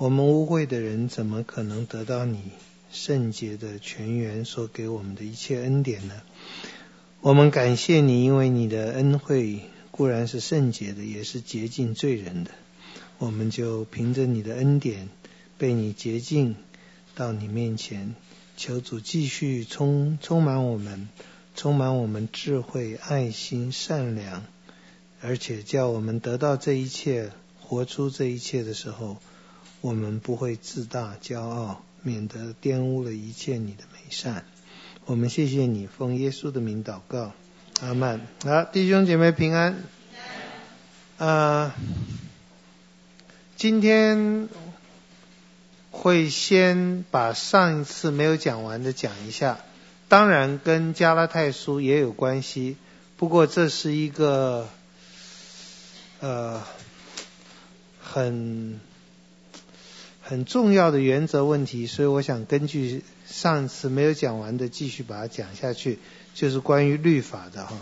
我们污秽的人怎么可能得到你圣洁的泉源所给我们的一切恩典呢？我们感谢你，因为你的恩惠固然是圣洁的，也是洁净罪人的。我们就凭着你的恩典，被你洁净到你面前，求主继续充充满我们，充满我们智慧、爱心、善良，而且叫我们得到这一切，活出这一切的时候，我们不会自大骄傲。免得玷污了一切你的美善，我们谢谢你，奉耶稣的名祷告，阿门。好，弟兄姐妹平安。呃，今天会先把上一次没有讲完的讲一下，当然跟加拉太书也有关系，不过这是一个呃很。很重要的原则问题，所以我想根据上次没有讲完的，继续把它讲下去，就是关于律法的哈。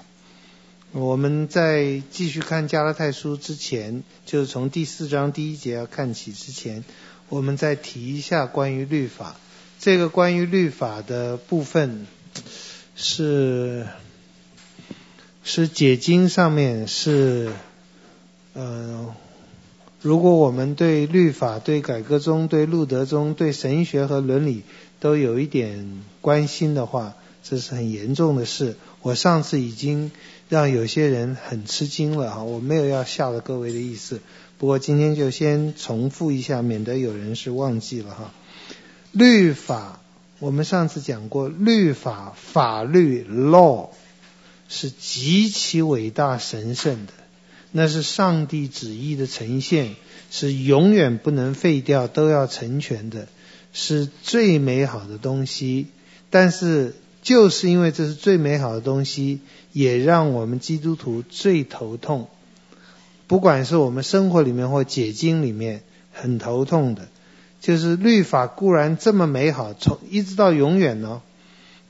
我们在继续看加拉太书之前，就是从第四章第一节要看起之前，我们再提一下关于律法。这个关于律法的部分是是解经上面是呃。如果我们对律法、对改革宗、对路德宗、对神学和伦理都有一点关心的话，这是很严重的事。我上次已经让有些人很吃惊了哈，我没有要吓了各位的意思。不过今天就先重复一下，免得有人是忘记了哈。律法，我们上次讲过，律法、法律 （law） 是极其伟大神圣的。那是上帝旨意的呈现，是永远不能废掉，都要成全的，是最美好的东西。但是，就是因为这是最美好的东西，也让我们基督徒最头痛。不管是我们生活里面或解经里面，很头痛的，就是律法固然这么美好，从一直到永远呢，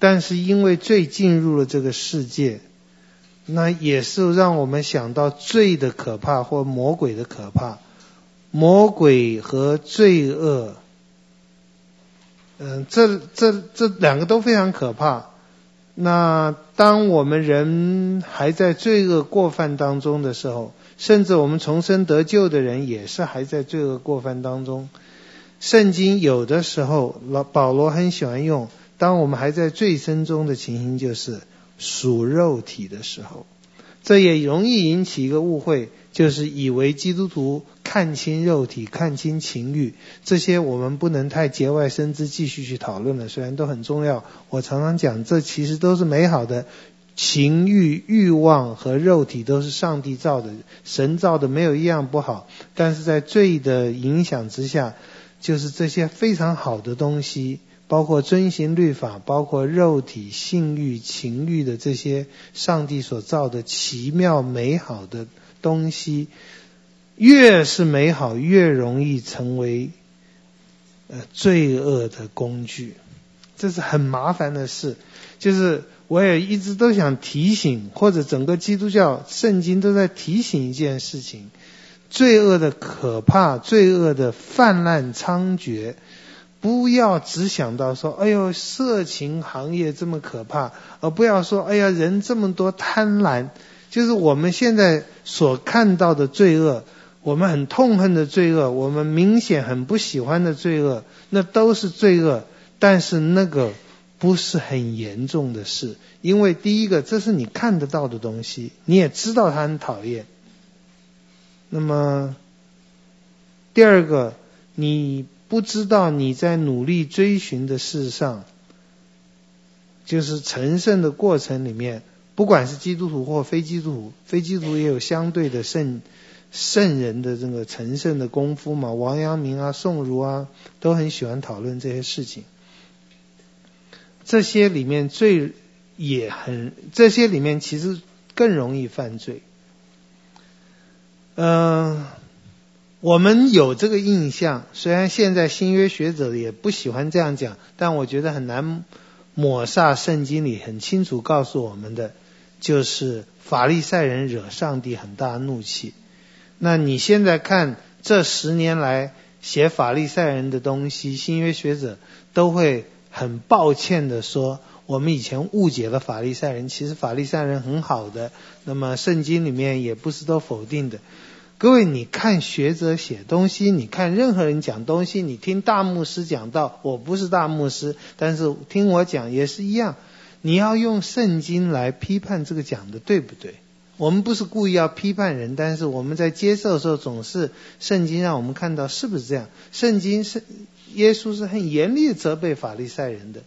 但是因为最进入了这个世界。那也是让我们想到罪的可怕或魔鬼的可怕，魔鬼和罪恶，嗯，这这这两个都非常可怕。那当我们人还在罪恶过犯当中的时候，甚至我们重生得救的人也是还在罪恶过犯当中。圣经有的时候，老保罗很喜欢用，当我们还在罪深中的情形就是。属肉体的时候，这也容易引起一个误会，就是以为基督徒看清肉体、看清情欲，这些我们不能太节外生枝继续去讨论了。虽然都很重要，我常常讲，这其实都是美好的。情欲、欲望和肉体都是上帝造的，神造的没有一样不好。但是在罪的影响之下，就是这些非常好的东西。包括遵行律法，包括肉体性欲、情欲的这些上帝所造的奇妙美好的东西，越是美好，越容易成为呃罪恶的工具，这是很麻烦的事。就是我也一直都想提醒，或者整个基督教圣经都在提醒一件事情：罪恶的可怕，罪恶的泛滥猖獗。不要只想到说，哎呦，色情行业这么可怕，而不要说，哎呀，人这么多贪婪，就是我们现在所看到的罪恶，我们很痛恨的罪恶，我们明显很不喜欢的罪恶，那都是罪恶，但是那个不是很严重的事，因为第一个，这是你看得到的东西，你也知道他很讨厌。那么第二个，你。不知道你在努力追寻的事上，就是成圣的过程里面，不管是基督徒或非基督徒，非基督徒也有相对的圣圣人的这个成圣的功夫嘛。王阳明啊、宋儒啊，都很喜欢讨论这些事情。这些里面最也很，这些里面其实更容易犯罪。嗯、我们有这个印象，虽然现在新约学者也不喜欢这样讲，但我觉得很难抹煞圣经里很清楚告诉我们的，就是法利赛人惹上帝很大怒气。那你现在看这十年来写法利赛人的东西，新约学者都会很抱歉地说，我们以前误解了法利赛人，其实法利赛人很好的。那么圣经里面也不是都否定的。各位，你看学者写东西，你看任何人讲东西，你听大牧师讲道，我不是大牧师，但是听我讲也是一样。你要用圣经来批判这个讲的对不对？我们不是故意要批判人，但是我们在接受的时候，总是圣经让我们看到是不是这样？圣经是耶稣是很严厉责备法利赛人的。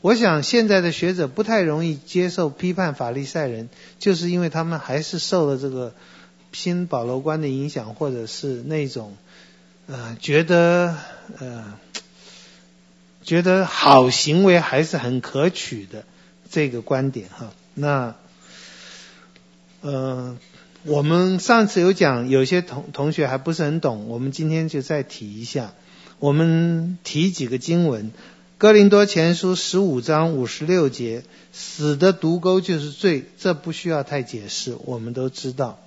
我想现在的学者不太容易接受批判法利赛人，就是因为他们还是受了这个。新保罗观的影响，或者是那种呃觉得呃觉得好行为还是很可取的这个观点哈。那呃我们上次有讲，有些同同学还不是很懂，我们今天就再提一下。我们提几个经文，《哥林多前书》十五章五十六节，死的毒钩就是罪，这不需要太解释，我们都知道。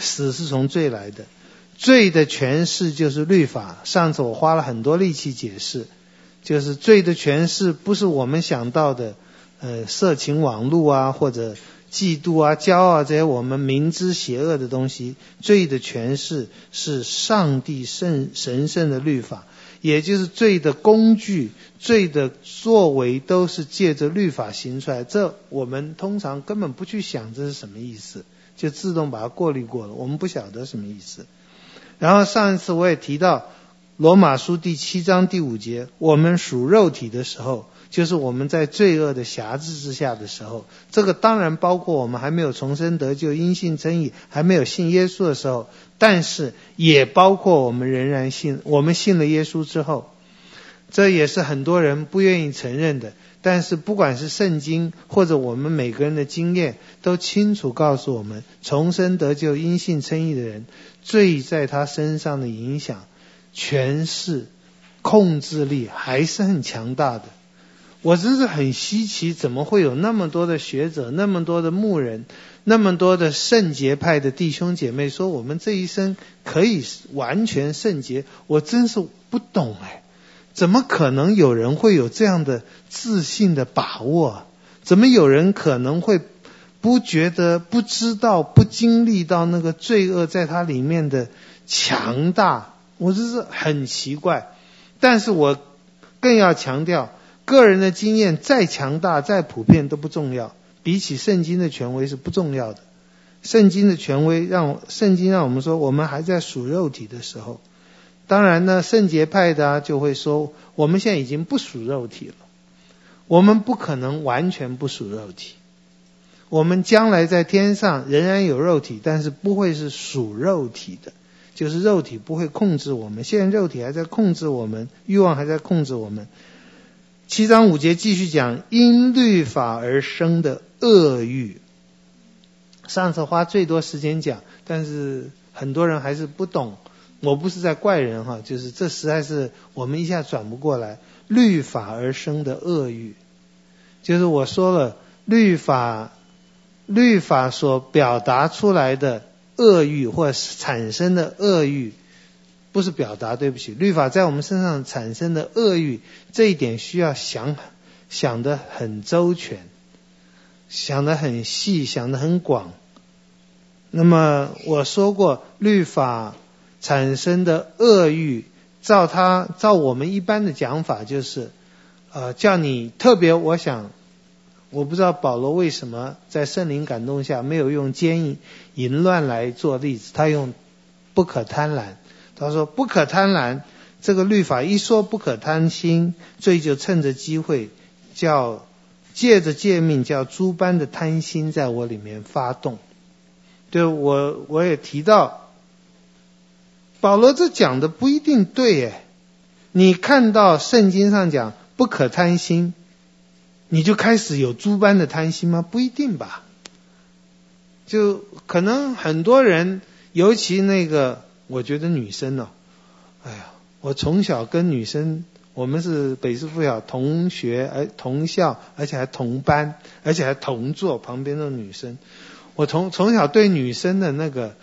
死是从罪来的，罪的诠释就是律法。上次我花了很多力气解释，就是罪的诠释不是我们想到的，呃，色情网络啊，或者嫉妒啊、骄傲这些我们明知邪恶的东西。罪的诠释是上帝圣神圣的律法，也就是罪的工具、罪的作为都是借着律法行出来。这我们通常根本不去想这是什么意思。就自动把它过滤过了，我们不晓得什么意思。然后上一次我也提到罗马书第七章第五节，我们属肉体的时候，就是我们在罪恶的辖制之下的时候。这个当然包括我们还没有重生得救、因信称义、还没有信耶稣的时候，但是也包括我们仍然信，我们信了耶稣之后，这也是很多人不愿意承认的。但是，不管是圣经或者我们每个人的经验，都清楚告诉我们，重生得救、因信称义的人，罪在他身上的影响、权势、控制力还是很强大的。我真是很稀奇，怎么会有那么多的学者、那么多的牧人、那么多的圣洁派的弟兄姐妹说，我们这一生可以完全圣洁？我真是不懂哎。怎么可能有人会有这样的自信的把握？怎么有人可能会不觉得、不知道、不经历到那个罪恶在他里面的强大？我这是很奇怪。但是我更要强调，个人的经验再强大、再普遍都不重要，比起圣经的权威是不重要的。圣经的权威让圣经让我们说，我们还在属肉体的时候。当然呢，圣洁派的就会说，我们现在已经不属肉体了，我们不可能完全不属肉体。我们将来在天上仍然有肉体，但是不会是属肉体的，就是肉体不会控制我们。现在肉体还在控制我们，欲望还在控制我们。七章五节继续讲，因律法而生的恶欲。上次花最多时间讲，但是很多人还是不懂。我不是在怪人哈，就是这实在是我们一下转不过来。律法而生的恶欲，就是我说了，律法律法所表达出来的恶欲或产生的恶欲，不是表达，对不起，律法在我们身上产生的恶欲，这一点需要想想得很周全，想得很细，想得很广。那么我说过，律法。产生的恶欲，照他照我们一般的讲法，就是，呃，叫你特别。我想，我不知道保罗为什么在圣灵感动下没有用奸淫淫乱来做例子，他用不可贪婪。他说不可贪婪，这个律法一说不可贪心，罪就趁着机会叫借着诫命叫诸般的贪心在我里面发动。对，我我也提到。保罗这讲的不一定对诶，你看到圣经上讲不可贪心，你就开始有诸般的贪心吗？不一定吧。就可能很多人，尤其那个，我觉得女生呢、哦，哎呀，我从小跟女生，我们是北师附小同学，哎同校，而且还同班，而且还同坐，旁边的女生，我从从小对女生的那个。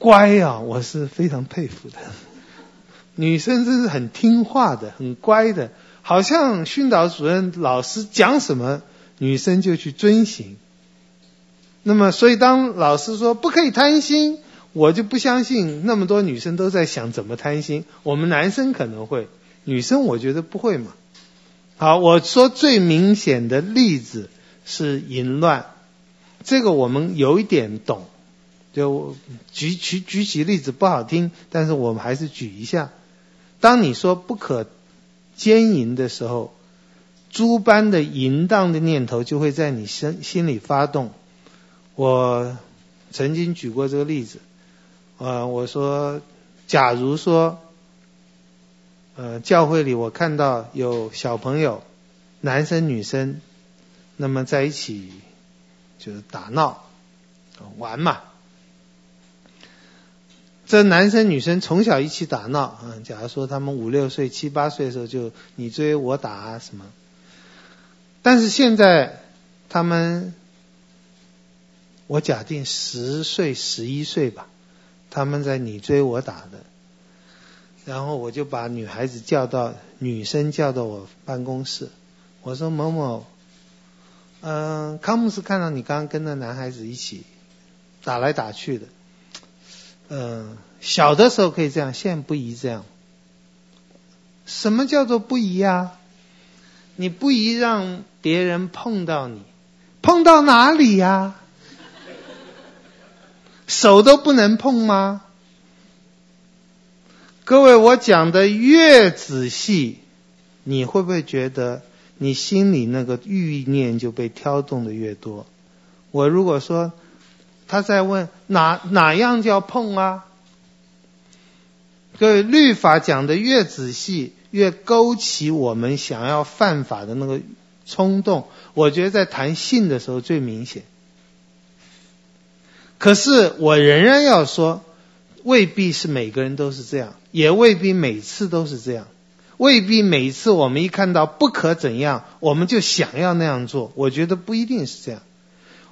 乖啊，我是非常佩服的。女生真是很听话的，很乖的，好像训导主任老师讲什么，女生就去遵行。那么，所以当老师说不可以贪心，我就不相信那么多女生都在想怎么贪心。我们男生可能会，女生我觉得不会嘛。好，我说最明显的例子是淫乱，这个我们有一点懂。就举举举起例子不好听，但是我们还是举一下。当你说不可奸淫的时候，诸般的淫荡的念头就会在你心心里发动。我曾经举过这个例子，呃，我说，假如说，呃，教会里我看到有小朋友，男生女生，那么在一起就是打闹玩嘛。这男生女生从小一起打闹，嗯，假如说他们五六岁、七八岁的时候就你追我打啊什么，但是现在他们，我假定十岁、十一岁吧，他们在你追我打的，然后我就把女孩子叫到，女生叫到我办公室，我说某某，嗯，康姆斯看到你刚刚跟那男孩子一起打来打去的。嗯，小的时候可以这样，现在不宜这样。什么叫做不宜呀？你不宜让别人碰到你，碰到哪里呀？手都不能碰吗？各位，我讲的越仔细，你会不会觉得你心里那个欲念就被挑动的越多？我如果说。他在问哪哪样叫碰啊？各位，律法讲的越仔细，越勾起我们想要犯法的那个冲动。我觉得在谈性的时候最明显。可是我仍然要说，未必是每个人都是这样，也未必每次都是这样，未必每次我们一看到不可怎样，我们就想要那样做。我觉得不一定是这样，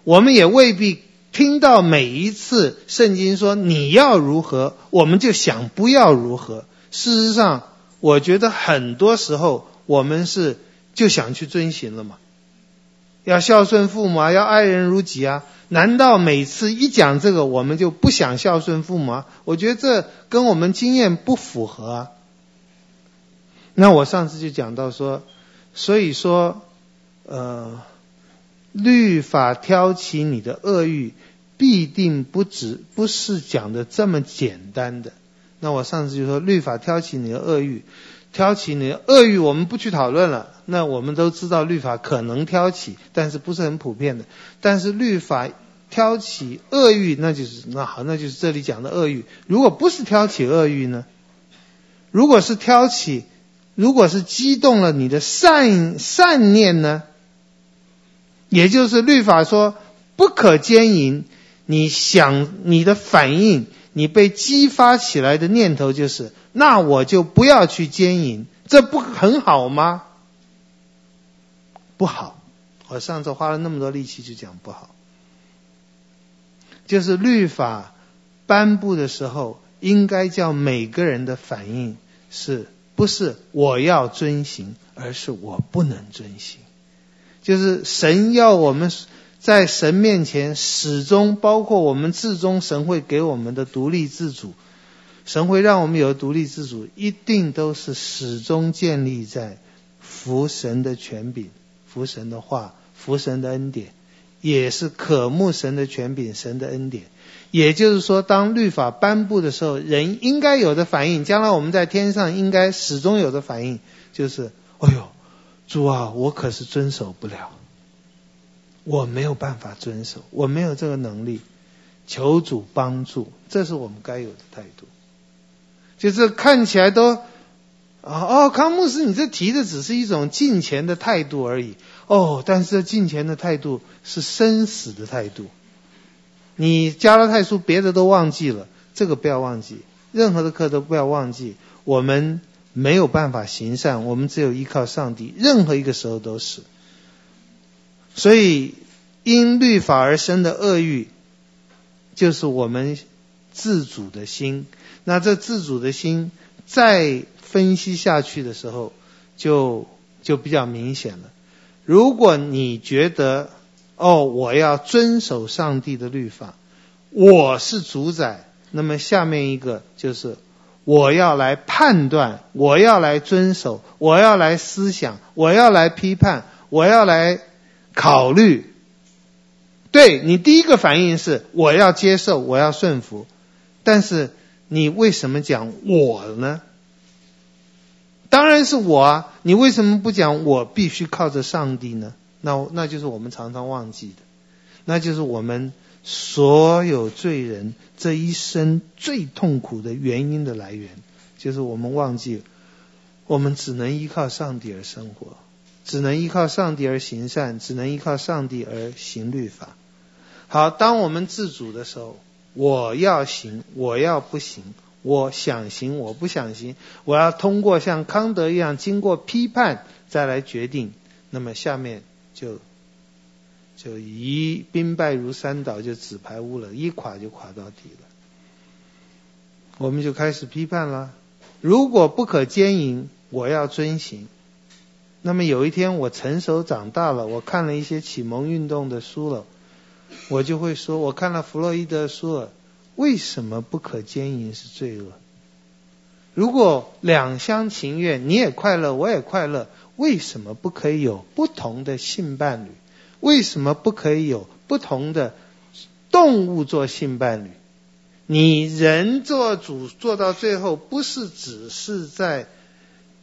我们也未必。听到每一次圣经说你要如何，我们就想不要如何。事实上，我觉得很多时候我们是就想去遵循了嘛。要孝顺父母啊，要爱人如己啊。难道每次一讲这个，我们就不想孝顺父母啊？我觉得这跟我们经验不符合啊。那我上次就讲到说，所以说，呃。律法挑起你的恶欲，必定不止不是讲的这么简单的。那我上次就说，律法挑起你的恶欲，挑起你的恶欲，我们不去讨论了。那我们都知道律法可能挑起，但是不是很普遍的。但是律法挑起恶欲，那就是那好，那就是这里讲的恶欲。如果不是挑起恶欲呢？如果是挑起，如果是激动了你的善善念呢？也就是律法说不可奸淫，你想你的反应，你被激发起来的念头就是，那我就不要去奸淫，这不很好吗？不好，我上次花了那么多力气就讲不好，就是律法颁布的时候，应该叫每个人的反应是不是我要遵行，而是我不能遵行。就是神要我们在神面前始终，包括我们至终，神会给我们的独立自主，神会让我们有独立自主，一定都是始终建立在服神的权柄、服神的话、服神的恩典，也是渴慕神的权柄、神的恩典。也就是说，当律法颁布的时候，人应该有的反应，将来我们在天上应该始终有的反应，就是，哎呦。主啊，我可是遵守不了，我没有办法遵守，我没有这个能力，求主帮助，这是我们该有的态度。就是看起来都，啊哦，康牧师，你这提的只是一种进前的态度而已，哦，但是进前的态度是生死的态度。你加拉太书别的都忘记了，这个不要忘记，任何的课都不要忘记，我们。没有办法行善，我们只有依靠上帝。任何一个时候都是。所以，因律法而生的恶欲，就是我们自主的心。那这自主的心再分析下去的时候，就就比较明显了。如果你觉得哦，我要遵守上帝的律法，我是主宰，那么下面一个就是我要来判断，我要来遵守，我要来思想，我要来批判，我要来考虑。对，你第一个反应是我要接受，我要顺服，但是你为什么讲我呢？当然是我啊！你为什么不讲我必须靠着上帝呢？那那就是我们常常忘记的，那就是我们所有罪人这一生最痛苦的原因的来源，就是我们忘记，我们只能依靠上帝而生活。只能依靠上帝而行善，只能依靠上帝而行律法。好，当我们自主的时候，我要行，我要不行；我想行，我不想行。我要通过像康德一样经过批判再来决定。那么下面就就一兵败如山倒，就纸牌屋了，一垮就垮到底了。我们就开始批判了。如果不可奸淫，我要遵行。那么有一天我成熟长大了，我看了一些启蒙运动的书了，我就会说，我看了弗洛伊德书了，为什么不可奸淫是罪恶？如果两厢情愿，你也快乐，我也快乐，为什么不可以有不同的性伴侣？为什么不可以有不同的动物做性伴侣？你人做主做到最后，不是只是在。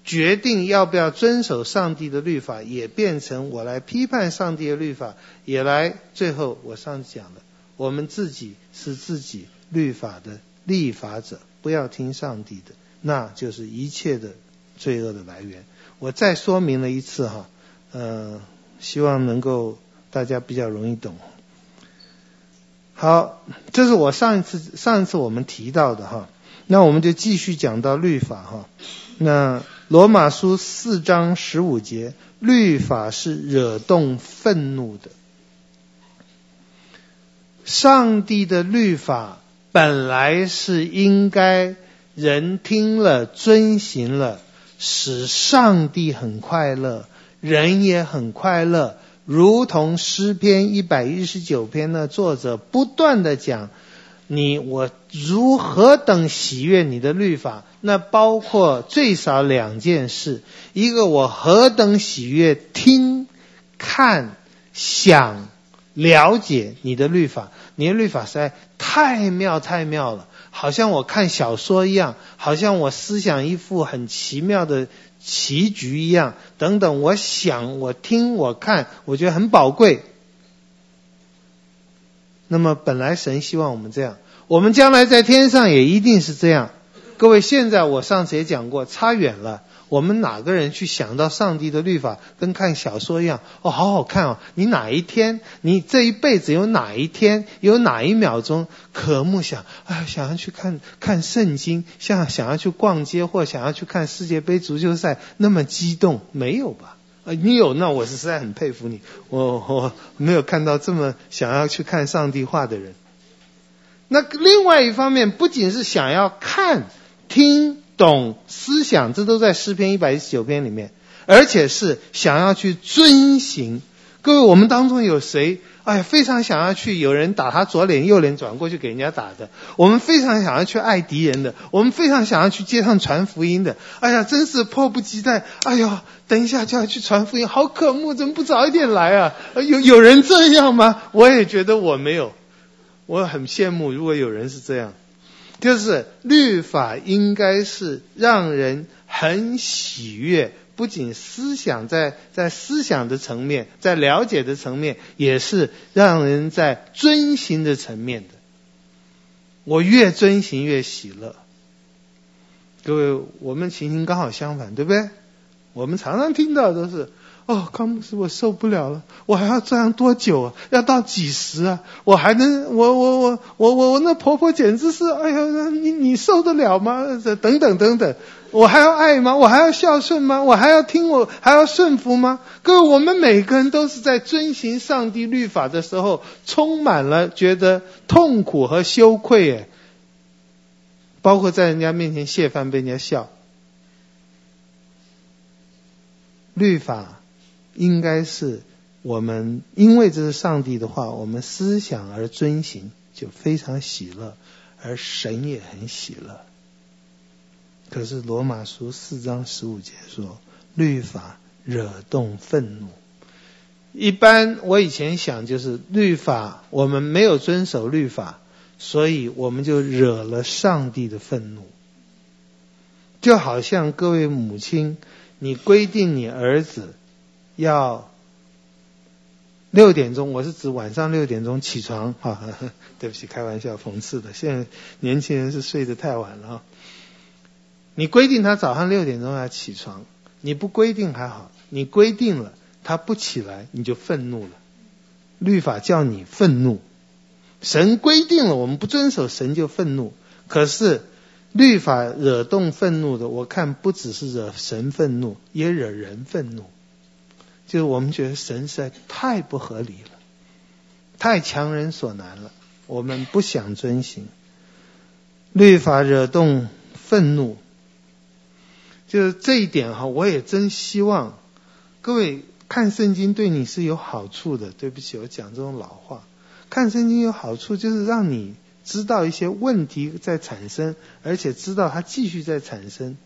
决定要不要遵守上帝的律法，也变成我来批判上帝的律法，也来最后我上次讲了，我们自己是自己律法的立法者，不要听上帝的，那就是一切的罪恶的来源。我再说明了一次哈，呃，希望能够大家比较容易懂。好，这是我上一次上一次我们提到的哈，那我们就继续讲到律法哈，那。罗马书四章十五节，律法是惹动愤怒的。上帝的律法本来是应该人听了遵行了，使上帝很快乐，人也很快乐，如同诗篇一百一十九篇的作者不断地讲。你我如何等喜悦你的律法？那包括最少两件事：一个我何等喜悦听、看、想、了解你的律法。你的律法实在太妙太妙了，好像我看小说一样，好像我思想一幅很奇妙的棋局一样。等等，我想、我听、我看，我觉得很宝贵。那么本来神希望我们这样，我们将来在天上也一定是这样。各位，现在我上次也讲过，差远了。我们哪个人去想到上帝的律法，跟看小说一样？哦，好好看哦！你哪一天，你这一辈子有哪一天，有哪一秒钟，渴慕想，哎，想要去看看圣经，像想要去逛街，或想要去看世界杯足球赛，那么激动？没有吧？啊，你有，那我是实在很佩服你。我我没有看到这么想要去看上帝话的人。那另外一方面，不仅是想要看、听懂、思想，这都在诗篇一百一十九篇里面，而且是想要去遵行。各位，我们当中有谁？哎呀，非常想要去，有人打他左脸右脸转过去给人家打的。我们非常想要去爱敌人的，我们非常想要去街上传福音的。哎呀，真是迫不及待！哎呦，等一下就要去传福音，好渴慕，怎么不早一点来啊？有有人这样吗？我也觉得我没有，我很羡慕，如果有人是这样，就是律法应该是让人很喜悦。不仅思想在在思想的层面，在了解的层面，也是让人在遵行的层面的。我越遵行越喜乐。各位，我们情形刚好相反，对不对？我们常常听到都是。哦，康姆斯，我受不了了！我还要这样多久啊？要到几时啊？我还能……我我我我我我那婆婆简直是……哎呀，你你受得了吗？等等等等，我还要爱吗？我还要孝顺吗？我还要听我还要顺服吗？各位，我们每个人都是在遵循上帝律法的时候，充满了觉得痛苦和羞愧。哎，包括在人家面前泄愤被人家笑，律法。应该是我们因为这是上帝的话，我们思想而遵行，就非常喜乐，而神也很喜乐。可是罗马书四章十五节说，律法惹动愤怒。一般我以前想就是律法，我们没有遵守律法，所以我们就惹了上帝的愤怒。就好像各位母亲，你规定你儿子要六点钟，我是指晚上六点钟起床，哈，对不起，开玩笑，讽刺的。现在年轻人是睡得太晚了。你规定他早上六点钟要起床，你不规定还好，你规定了。他不起来，你就愤怒了。律法叫你愤怒，神规定了，我们不遵守，神就愤怒。可是律法惹动愤怒的，我看不只是惹神愤怒，也惹人愤怒。就是我们觉得神实在太不合理了，太强人所难了，我们不想遵行。律法惹动愤怒，就是这一点哈，我也真希望各位。看圣经对你是有好处的。对不起，我讲这种老话。看圣经有好处，就是让你知道一些问题在产生，而且知道它继续在产生。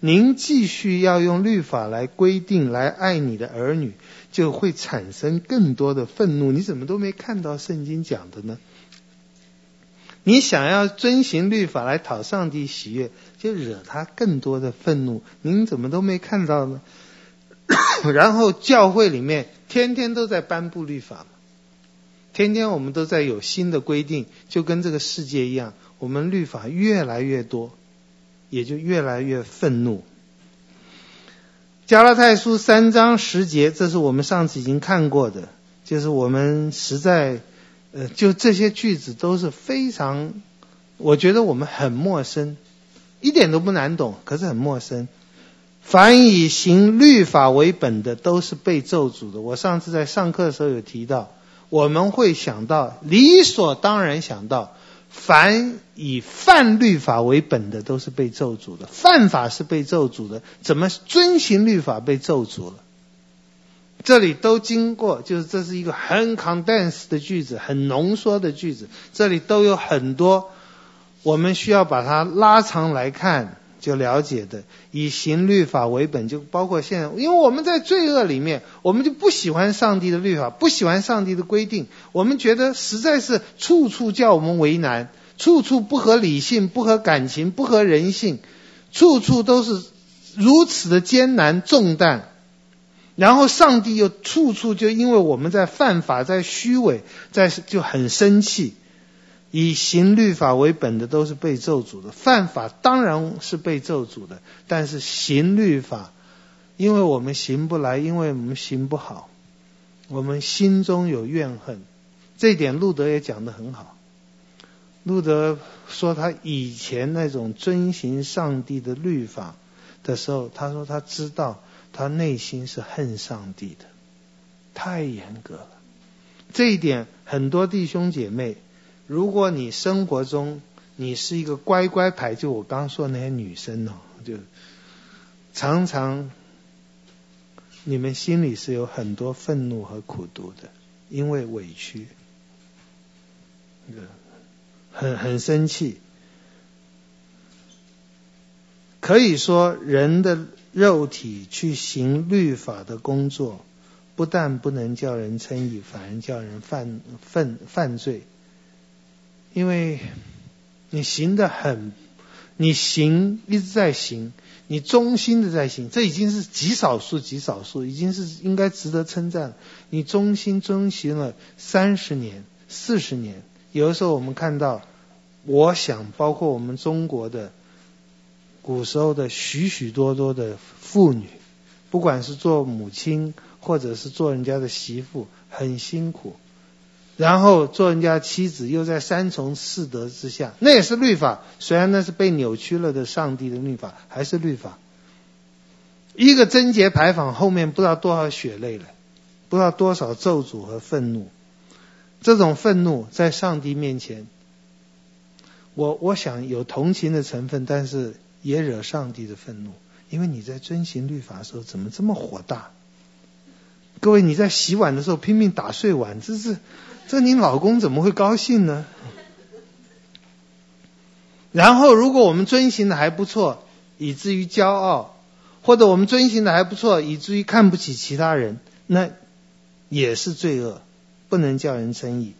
您继续要用律法来规定来爱你的儿女，就会产生更多的愤怒。你怎么都没看到圣经讲的呢？你想要遵行律法来讨上帝喜悦，就惹他更多的愤怒。您怎么都没看到呢？然后教会里面天天都在颁布律法，天天我们都在有新的规定，就跟这个世界一样，我们律法越来越多，也就越来越愤怒。加拉太书三章十节，这是我们上次已经看过的，就是我们实在，呃，就这些句子都是非常，我觉得我们很陌生，一点都不难懂，可是很陌生。凡以行律法为本的，都是被咒诅的。我上次在上课的时候有提到，我们会想到，理所当然想到，凡以犯律法为本的，都是被咒诅的。犯法是被咒诅的，怎么遵行律法被咒诅了？这里都经过，就是这是一个很 condensed 的句子，很浓缩的句子。这里都有很多，我们需要把它拉长来看。就了解的，以行律法为本，就包括现在，因为我们在罪恶里面，我们就不喜欢上帝的律法，不喜欢上帝的规定，我们觉得实在是处处叫我们为难，处处不合理性，不合感情，不合人性，处处都是如此的艰难重担，然后上帝又处处就因为我们在犯法，在虚伪，在就很生气。以行律法为本的都是被咒诅的，犯法当然是被咒诅的。但是行律法，因为我们行不来，因为我们行不好，我们心中有怨恨。这点路德也讲得很好。路德说他以前那种遵行上帝的律法的时候，他说他知道他内心是恨上帝的，太严格了。这一点很多弟兄姐妹。如果你生活中你是一个乖乖牌，就我刚刚说的那些女生哦，就常常你们心里是有很多愤怒和苦毒的，因为委屈，很很生气。可以说，人的肉体去行律法的工作，不但不能叫人称义，反而叫人犯犯犯罪。因为你行的很，你行一直在行，你忠心的在行，这已经是极少数极少数，已经是应该值得称赞。你忠心遵行了三十年、四十年，有的时候我们看到，我想包括我们中国的古时候的许许多多的妇女，不管是做母亲或者是做人家的媳妇，很辛苦。然后做人家妻子，又在三从四德之下，那也是律法。虽然那是被扭曲了的上帝的律法，还是律法。一个贞洁牌坊后面不知道多少血泪了，不知道多少咒诅和愤怒。这种愤怒在上帝面前，我我想有同情的成分，但是也惹上帝的愤怒，因为你在遵行律法的时候怎么这么火大？各位，你在洗碗的时候拼命打碎碗，这是这你老公怎么会高兴呢？然后，如果我们遵行的还不错，以至于骄傲，或者我们遵行的还不错，以至于看不起其他人，那也是罪恶，不能叫人称义。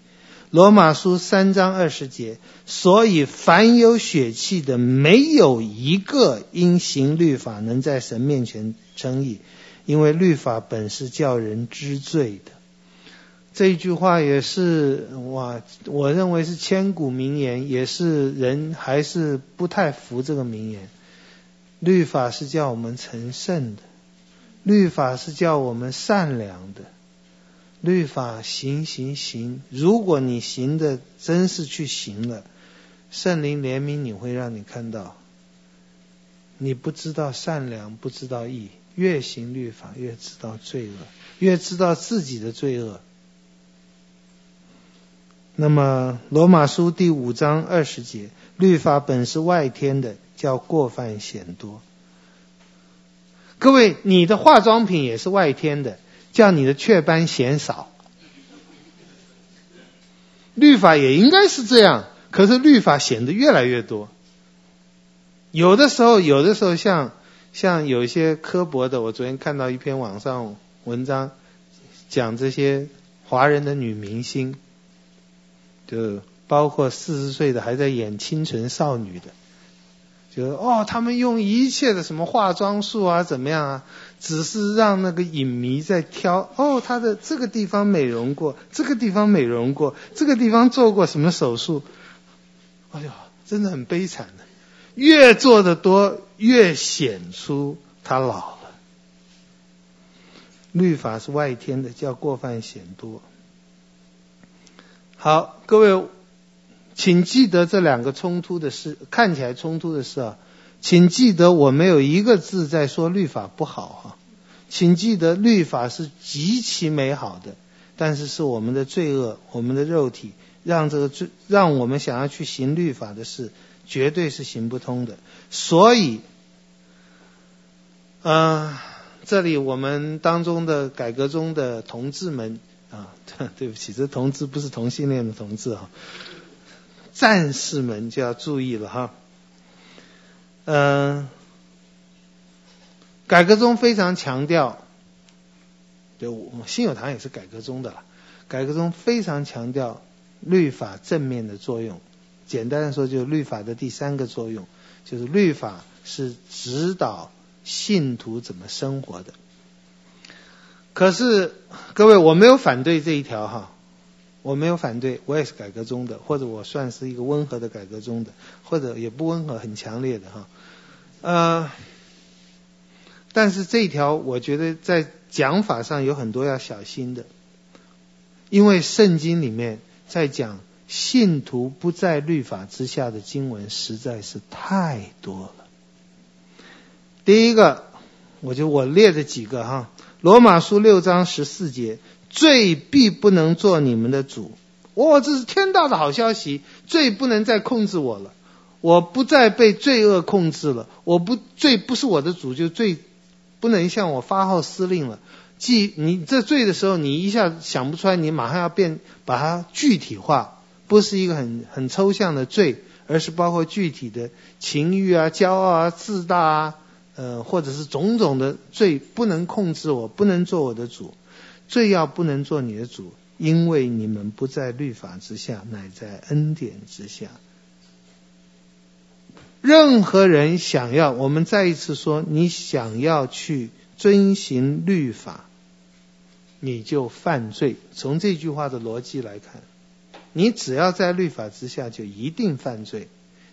罗马书三章二十节，所以凡有血气的，没有一个因行律法能在神面前称义，因为律法本是叫人知罪的。这一句话也是哇，我认为是千古名言，也是人还是不太服这个名言。律法是叫我们成圣的，律法是叫我们善良的。律法行行行，如果你行的真是去行了，圣灵怜悯你会让你看到，你不知道善良，不知道义，越行律法越知道罪恶，越知道自己的罪恶。那么罗马书第五章二十节，律法本是外天的，叫过犯显多。各位，你的化妆品也是外天的。叫你的雀斑显少，律法也应该是这样，可是律法显得越来越多。有的时候，有的时候像像有一些刻薄的，我昨天看到一篇网上文章，讲这些华人的女明星，就包括四十岁的还在演清纯少女的。就哦，他们用一切的什么化妆术啊，怎么样啊？只是让那个影迷在挑哦，他的这个地方美容过，这个地方美容过，这个地方做过什么手术？哎呦，真的很悲惨的。越做的多，越显出他老了。律法是外天的，叫过犯显多。好，各位。请记得这两个冲突的事，看起来冲突的事啊，请记得我没有一个字在说律法不好哈，请记得律法是极其美好的，但是是我们的罪恶，我们的肉体让这个罪，让我们想要去行律法的事，绝对是行不通的。所以，嗯、呃，这里我们当中的改革中的同志们啊，对 对不起，这同志不是同性恋的同志啊。战士们就要注意了哈，嗯，改革中非常强调，就我们新友堂也是改革中的了，改革中非常强调律法正面的作用。简单的说，就是律法的第三个作用，就是律法是指导信徒怎么生活的。可是各位，我没有反对这一条哈。我没有反对，我也是改革中的，或者我算是一个温和的改革中的，或者也不温和，很强烈的哈。呃，但是这一条我觉得在讲法上有很多要小心的，因为圣经里面在讲信徒不在律法之下的经文实在是太多了。第一个，我就我列的几个哈，罗马书六章十四节。罪必不能做你们的主，哇、哦，这是天大的好消息！罪不能再控制我了，我不再被罪恶控制了。我不罪不是我的主，就罪不能向我发号施令了。即你这罪的时候，你一下想不出来，你马上要变把它具体化，不是一个很很抽象的罪，而是包括具体的情欲啊、骄傲啊、自大啊，呃，或者是种种的罪不能控制我，不能做我的主。罪要不能做你的主，因为你们不在律法之下，乃在恩典之下。任何人想要，我们再一次说，你想要去遵行律法，你就犯罪。从这句话的逻辑来看，你只要在律法之下，就一定犯罪；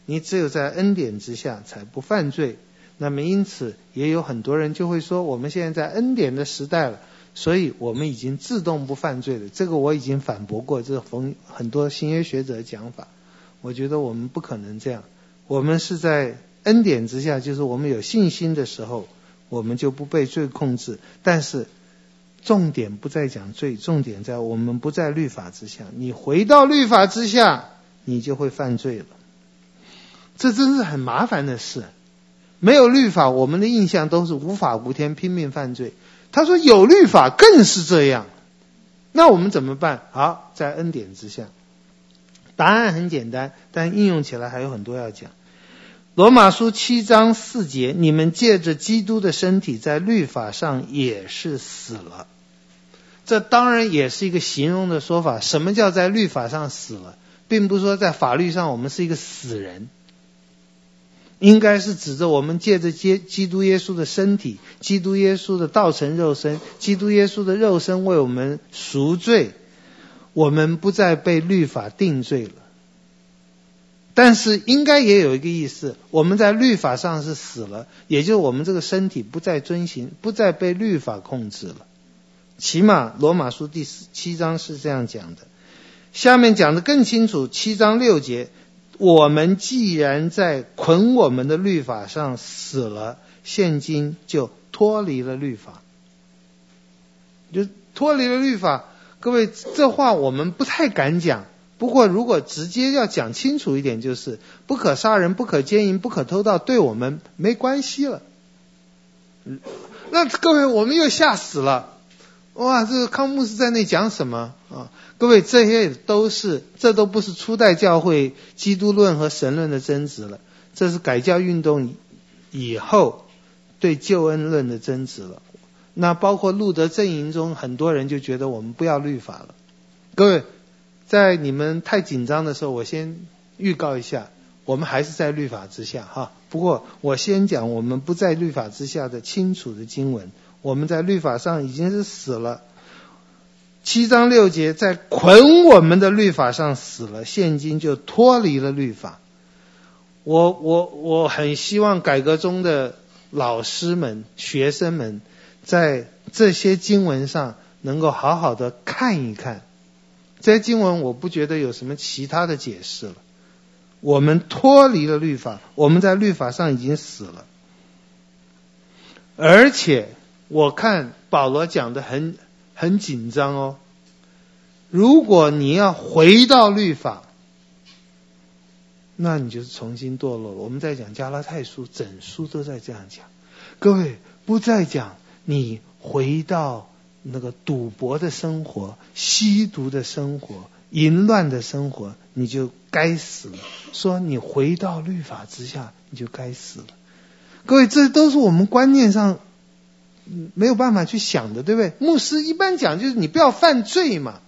你只有在恩典之下，才不犯罪。那么，因此也有很多人就会说，我们现在在恩典的时代了。所以我们已经自动不犯罪了，这个我已经反驳过，这个很很多新约学者讲法，我觉得我们不可能这样。我们是在恩典之下，就是我们有信心的时候，我们就不被罪控制。但是重点不在讲罪，重点在我们不在律法之下。你回到律法之下，你就会犯罪了。这真是很麻烦的事。没有律法，我们的印象都是无法无天，拼命犯罪。他说有律法更是这样，那我们怎么办？好，在恩典之下，答案很简单，但应用起来还有很多要讲。罗马书七章四节，你们借着基督的身体，在律法上也是死了。这当然也是一个形容的说法。什么叫在律法上死了？并不是说在法律上我们是一个死人，应该是指着我们借着基基督耶稣的身体，基督耶稣的道成肉身，基督耶稣的肉身为我们赎罪，我们不再被律法定罪了。但是应该也有一个意思，我们在律法上是死了，也就是我们这个身体不再遵行，不再被律法控制了。起码罗马书第七章是这样讲的，下面讲得更清楚。七章六节，我们既然在捆我们的律法上死了，现今就脱离了律法，就脱离了律法。各位，这话我们不太敢讲。不过，如果直接要讲清楚一点，就是不可杀人、不可奸淫、不可偷盗，对我们没关系了。那各位，我们又吓死了。哇，这个康牧师在那讲什么啊？各位，这些都是，这都不是初代教会基督论和神论的争执了，这是改教运动以后对救恩论的争执了。那包括路德阵营中很多人就觉得我们不要律法了。各位，在你们太紧张的时候，我先预告一下，我们还是在律法之下哈。不过我先讲我们不在律法之下的清楚的经文。我们在律法上已经是死了，七章六节在捆我们的律法上死了，现今就脱离了律法。我我我很希望改革中的老师们、学生们在这些经文上能够好好的看一看。这些经文我不觉得有什么其他的解释了。我们脱离了律法，我们在律法上已经死了，而且。我看保罗讲的很很紧张哦。如果你要回到律法，那你就是重新堕落了。我们在讲加拉太书，整书都在这样讲。各位不再讲你回到那个赌博的生活、吸毒的生活、淫乱的生活，你就该死了。说你回到律法之下，你就该死了。各位，这都是我们观念上。没有办法去想的，对不对？牧师一般讲就是你不要犯罪嘛，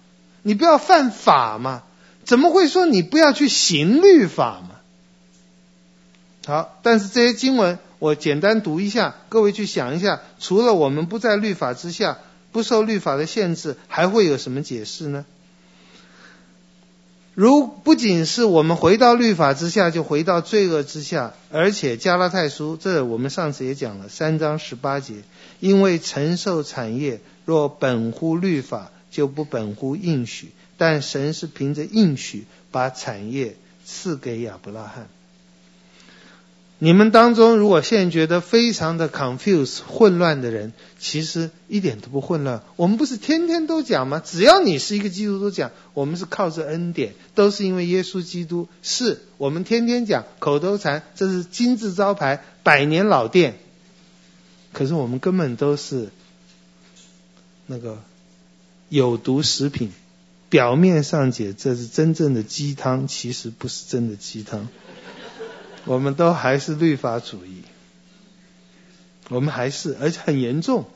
你不要犯法嘛，怎么会说你不要去行律法嘛？好，但是这些经文我简单读一下，各位去想一下，除了我们不在律法之下，不受律法的限制，还会有什么解释呢？如不仅是我们回到律法之下，就回到罪恶之下，而且加拉太书，这我们上次也讲了，三章十八节，因为承受产业若本乎律法，就不本乎应许，但神是凭着应许把产业赐给亚伯拉罕。你们当中，如果现在觉得非常的 confuse 混乱的人，其实一点都不混乱。我们不是天天都讲吗？只要你是一个基督徒讲，我们是靠着恩典，都是因为耶稣基督。是我们天天讲，口头禅，这是金字招牌，百年老店。可是我们根本都是那个有毒食品，表面上解这是真正的鸡汤，其实不是真的鸡汤。我们都还是律法主义，我们还是，而且很严重，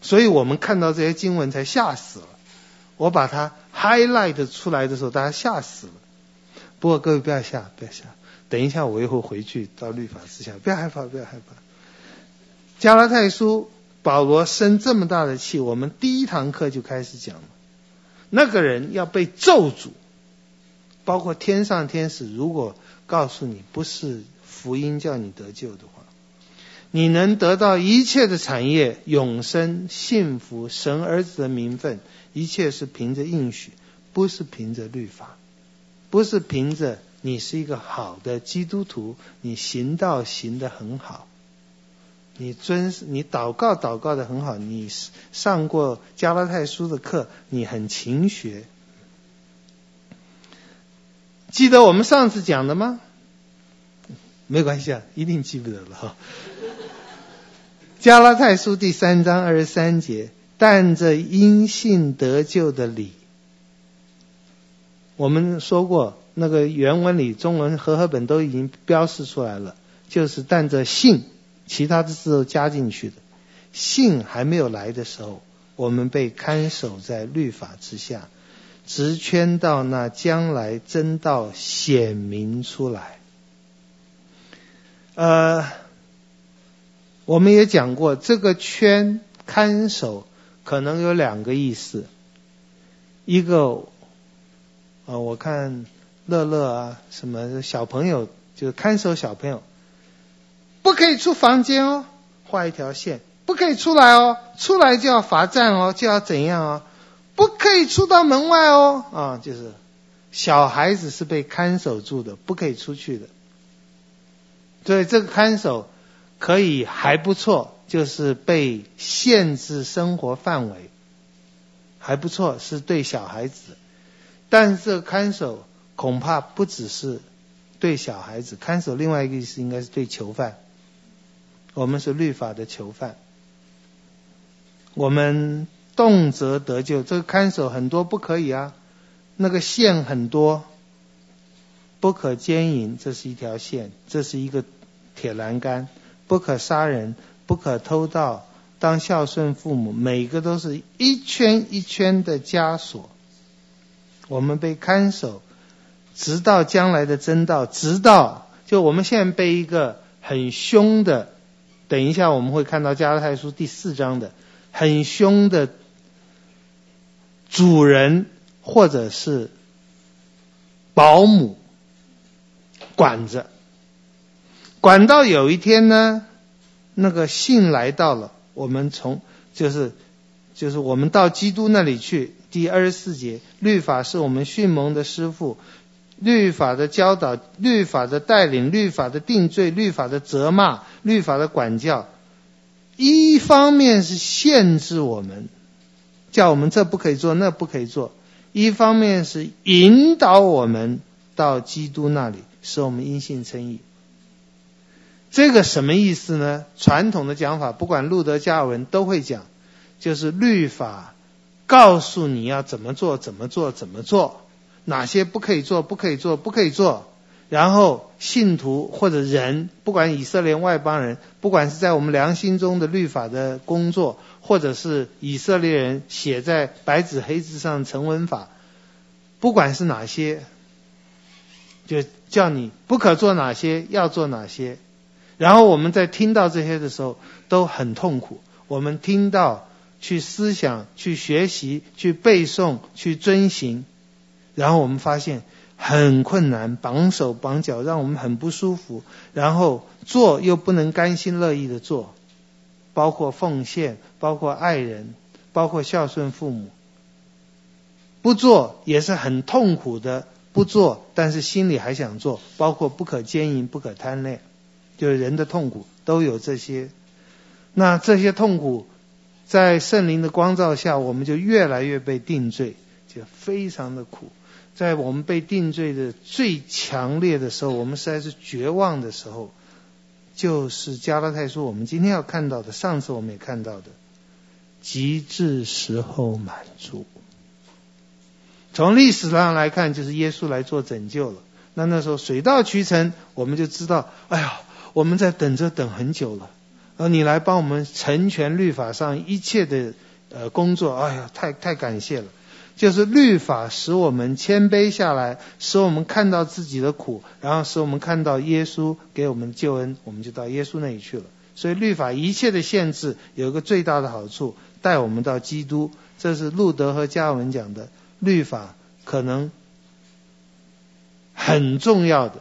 所以我们看到这些经文才吓死了。我把它 highlight 出来的时候，大家吓死了。不过各位不要吓，不要吓，等一下我一会回去到律法之下，不要害怕，不要害怕。加拉太书，保罗生这么大的气，我们第一堂课就开始讲了，那个人要被咒诅，包括天上天使，如果。告诉你，不是福音叫你得救的话，你能得到一切的产业、永生、幸福、神儿子的名分，一切是凭着应许，不是凭着律法，不是凭着你是一个好的基督徒，你行道行得很好，你遵你祷告祷告的很好，你上过加拉太书的课，你很勤学。记得我们上次讲的吗？没关系啊，一定记不得了哈。加拉太书第三章二十三节，但这因信得救的理，我们说过，那个原文里中文和合本都已经标示出来了，就是但这信，其他的字都加进去的。信还没有来的时候，我们被看守在律法之下，直圈到那将来真道显明出来。呃。我们也讲过，这个圈看守可能有两个意思。一个，呃，我看乐乐啊，什么小朋友就是看守小朋友，不可以出房间哦，画一条线，不可以出来哦，出来就要罚站哦，就要怎样哦，不可以出到门外哦，啊，就是小孩子是被看守住的，不可以出去的。所以这个看守。可以还不错，就是被限制生活范围，还不错，是对小孩子。但是这个看守恐怕不只是对小孩子，看守另外一个意思应该是对囚犯。我们是律法的囚犯，我们动辄得救。这个看守很多不可以啊，那个线很多，不可奸淫，这是一条线，这是一个铁栏杆。不可杀人，不可偷盗，当孝顺父母，每个都是一圈一圈的枷锁。我们被看守，直到将来的真道，直到就我们现在被一个很凶的，等一下我们会看到加拉太书第四章的很凶的主人或者是保姆管着。管到有一天呢，那个信来到了，我们从就是就是我们到基督那里去。第二十四节，律法是我们训蒙的师傅，律法的教导，律法的带领，律法的定罪，律法的责骂，律法的管教。一方面是限制我们，叫我们这不可以做，那不可以做；一方面是引导我们到基督那里，使我们因信称义。这个什么意思呢？传统的讲法，不管路德、加尔文都会讲，就是律法告诉你要怎么做，怎么做，怎么做，哪些不可以做，不可以做，不可以做。然后信徒或者人，不管以色列外邦人，不管是在我们良心中的律法的工作，或者是以色列人写在白纸黑字上成文法，不管是哪些，就叫你不可做哪些，要做哪些。然后我们在听到这些的时候都很痛苦。我们听到去思想、去学习、去背诵、去遵行，然后我们发现很困难，绑手绑脚，让我们很不舒服。然后做又不能甘心乐意的做，包括奉献，包括爱人，包括孝顺父母。不做也是很痛苦的，不做，但是心里还想做，包括不可奸淫，不可贪恋。就是人的痛苦都有这些，那这些痛苦在圣灵的光照下，我们就越来越被定罪，就非常的苦。在我们被定罪的最强烈的时候，我们实在是绝望的时候，就是加拉太书我们今天要看到的，上次我们也看到的，极致时候满足。从历史上来看，就是耶稣来做拯救了。那那时候水到渠成，我们就知道，哎呀。我们在等着等很久了，而你来帮我们成全律法上一切的呃工作，哎呀，太太感谢了。就是律法使我们谦卑下来，使我们看到自己的苦，然后使我们看到耶稣给我们救恩，我们就到耶稣那里去了。所以律法一切的限制有一个最大的好处，带我们到基督。这是路德和加文讲的，律法可能很重要的。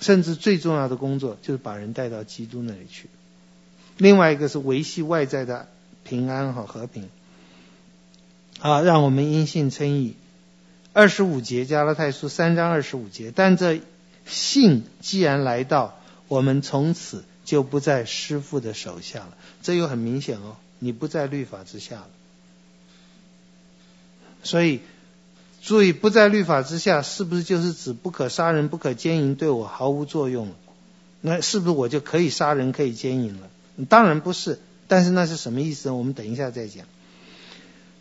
甚至最重要的工作就是把人带到基督那里去。另外一个是维系外在的平安和和平，啊，让我们因信称义。二十五节加拉太书三章二十五节，但这信既然来到，我们从此就不在师傅的手下了。这又很明显哦，你不在律法之下了。所以。注意，不在律法之下，是不是就是指不可杀人、不可奸淫，对我毫无作用了？那是不是我就可以杀人可以奸淫了？当然不是。但是那是什么意思？我们等一下再讲。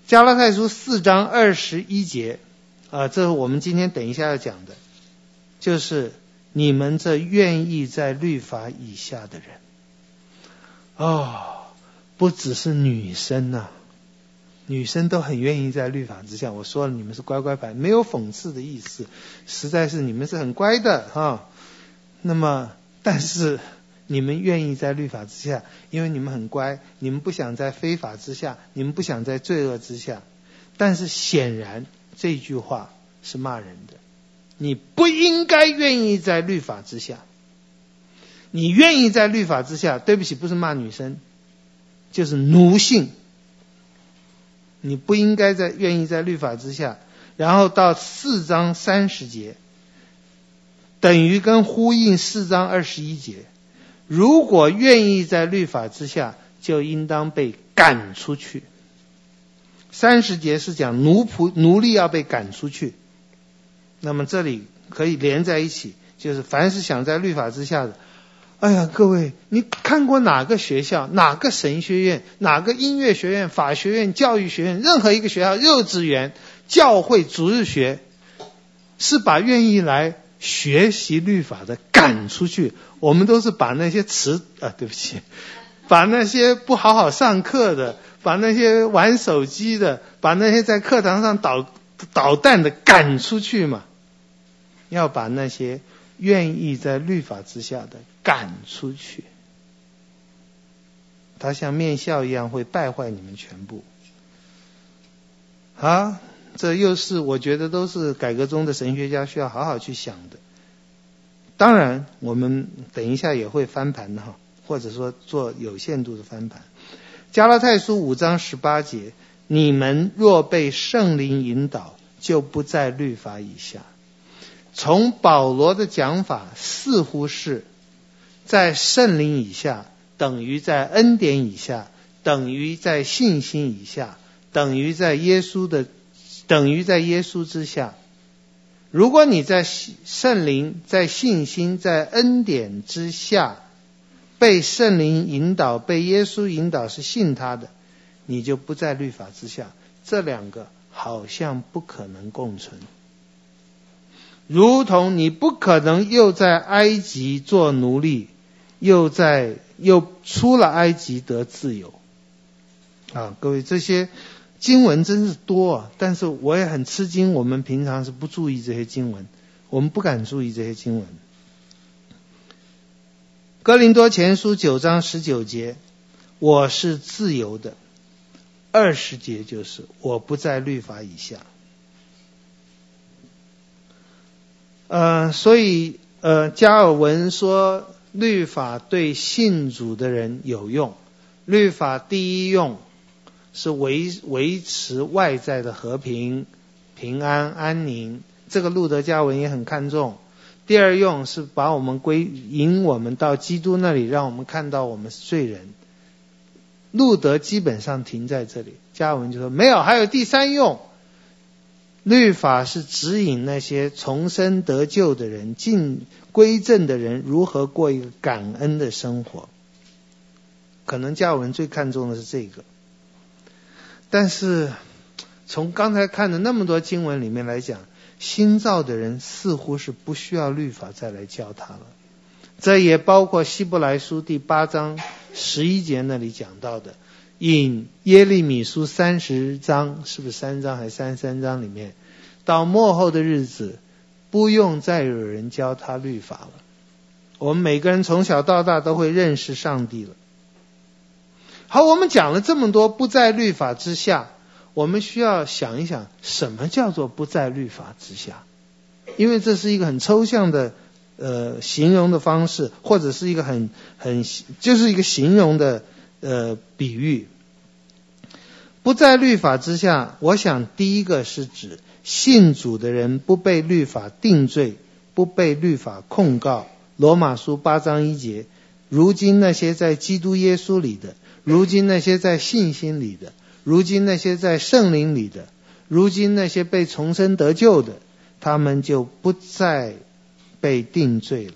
加拉太书四章二十一节，啊，这是我们今天等一下要讲的，就是你们这愿意在律法以下的人，哦，不只是女生呐、女生都很愿意在律法之下。我说了，你们是乖乖牌，没有讽刺的意思，实在是你们是很乖的哈。那么，但是。你们愿意在律法之下，因为你们很乖，你们不想在非法之下，你们不想在罪恶之下。但是显然这句话是骂人的。你不应该愿意在律法之下。你愿意在律法之下，对不起，不是骂女生，就是奴性。你不应该在愿意在律法之下。然后到四章三十节，等于跟呼应四章二十一节。如果愿意在律法之下，就应当被赶出去。三十节是讲奴仆奴隶要被赶出去，那么这里可以连在一起，就是凡是想在律法之下的，哎呀，各位，你看过哪个学校、哪个神学院、哪个音乐学院、法学院、教育学院，任何一个学校、幼稚园、教会、主日学，是把愿意来。学习律法的赶出去，我们都是把那些词啊，对不起，把那些不好好上课的，把那些玩手机的，把那些在课堂上捣捣蛋的赶出去嘛。要把那些愿意在律法之下的赶出去，他像面笑一样会败坏你们全部。啊。这又是我觉得都是改革中的神学家需要好好去想的。当然，我们等一下也会翻盘的哈，或者说做有限度的翻盘。加拉太书五章十八节：你们若被圣灵引导，就不在律法以下。从保罗的讲法，似乎是在圣灵以下，等于在恩典以下，等于在信心以下，等于在耶稣的。等于在耶稣之下。如果你在圣灵、在信心、在恩典之下，被圣灵引导、被耶稣引导，是信他的，你就不在律法之下。这两个好像不可能共存，如同你不可能又在埃及做奴隶，又在又出了埃及得自由。啊，各位这些。经文真是多，但是我也很吃惊。我们平常是不注意这些经文，我们不敢注意这些经文。哥林多前书九章十九节，我是自由的；二十节就是我不在律法以下。呃，所以呃，加尔文说，律法对信主的人有用，律法第一用。是维维持外在的和平、平安、安宁，这个路德加文也很看重。第二用是把我们归引我们到基督那里，让我们看到我们是罪人。路德基本上停在这里，加文就说没有，还有第三用。律法是指引那些重生得救的人、进归正的人如何过一个感恩的生活。可能加文最看重的是这个。但是，从刚才看的那么多经文里面来讲，新造的人似乎是不需要律法再来教他了。这也包括希伯来书第八章十一节那里讲到的，引耶利米书三十章，是不是三章还是三十三章里面，到末后的日子，不用再有人教他律法了。我们每个人从小到大都会认识上帝了。好，我们讲了这么多不在律法之下，我们需要想一想，什么叫做不在律法之下？因为这是一个很抽象的呃形容的方式，或者是一个很很就是一个形容的呃比喻。不在律法之下，我想第一个是指信主的人不被律法定罪，不被律法控告。罗马书八章一节，如今那些在基督耶稣里的。如今那些在信心里的，如今那些在圣灵里的，如今那些被重生得救的，他们就不再被定罪了。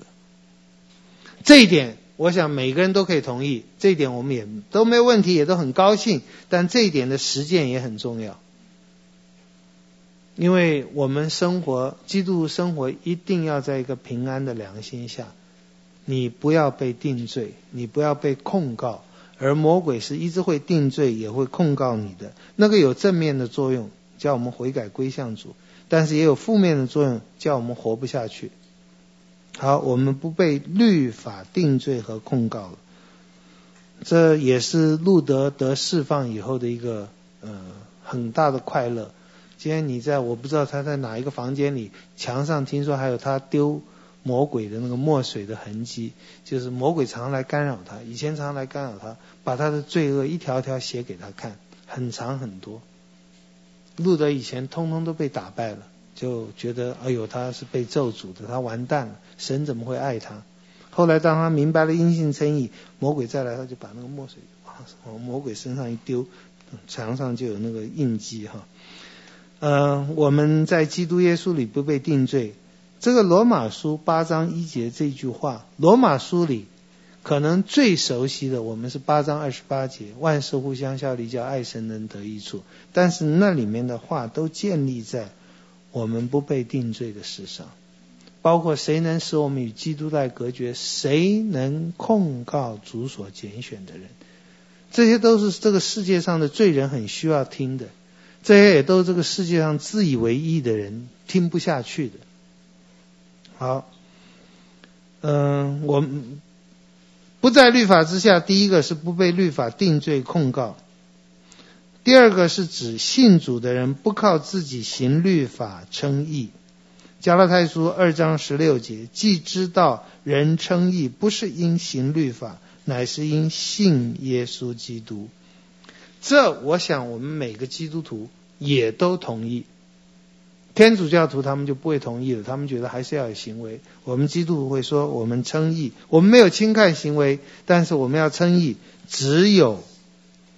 这一点，我想每个人都可以同意，这一点我们也都没问题，也都很高兴。但这一点的实践也很重要，因为我们生活，基督生活一定要在一个平安的良心下，你不要被定罪，你不要被控告，而魔鬼是一直会定罪，也会控告你的。那个有正面的作用，叫我们悔改归向主。但是也有负面的作用，叫我们活不下去。好，我们不被律法定罪和控告了，这也是路德得释放以后的一个呃很大的快乐。今天你在我不知道他在哪一个房间里，墙上听说还有他丢魔鬼的那个墨水的痕迹，就是魔鬼常来干扰他，以前常来干扰他，把他的罪恶一条条写给他看，很长很多。路德以前通通都被打败了，就觉得哎呦，他是被咒诅的，他完蛋了，神怎么会爱他？后来当他明白了因信称义，魔鬼再来，他就把那个墨水往魔鬼身上一丢，墙上就有那个印记哈。呃，我们在基督耶稣里不被定罪，这个罗马书八章一节这句话，罗马书里。可能最熟悉的，我们是八章二十八节，万事互相效力，叫爱神能得益处。但是那里面的话都建立在我们不被定罪的事上，包括谁能使我们与基督在隔绝？谁能控告主所拣选的人？这些都是这个世界上的罪人很需要听的，这些也都是这个世界上自以为义的人听不下去的。好，嗯、我。不在律法之下，第一个是不被律法定罪控告；第二个是指信主的人不靠自己行律法称义。加拉太书二章十六节，既知道人称义不是因行律法，乃是因信耶稣基督。这我想我们每个基督徒也都同意。天主教徒他们就不会同意了，他们觉得还是要有行为。我们基督徒会说，我们称义，我们没有轻看行为，但是我们要称义，只有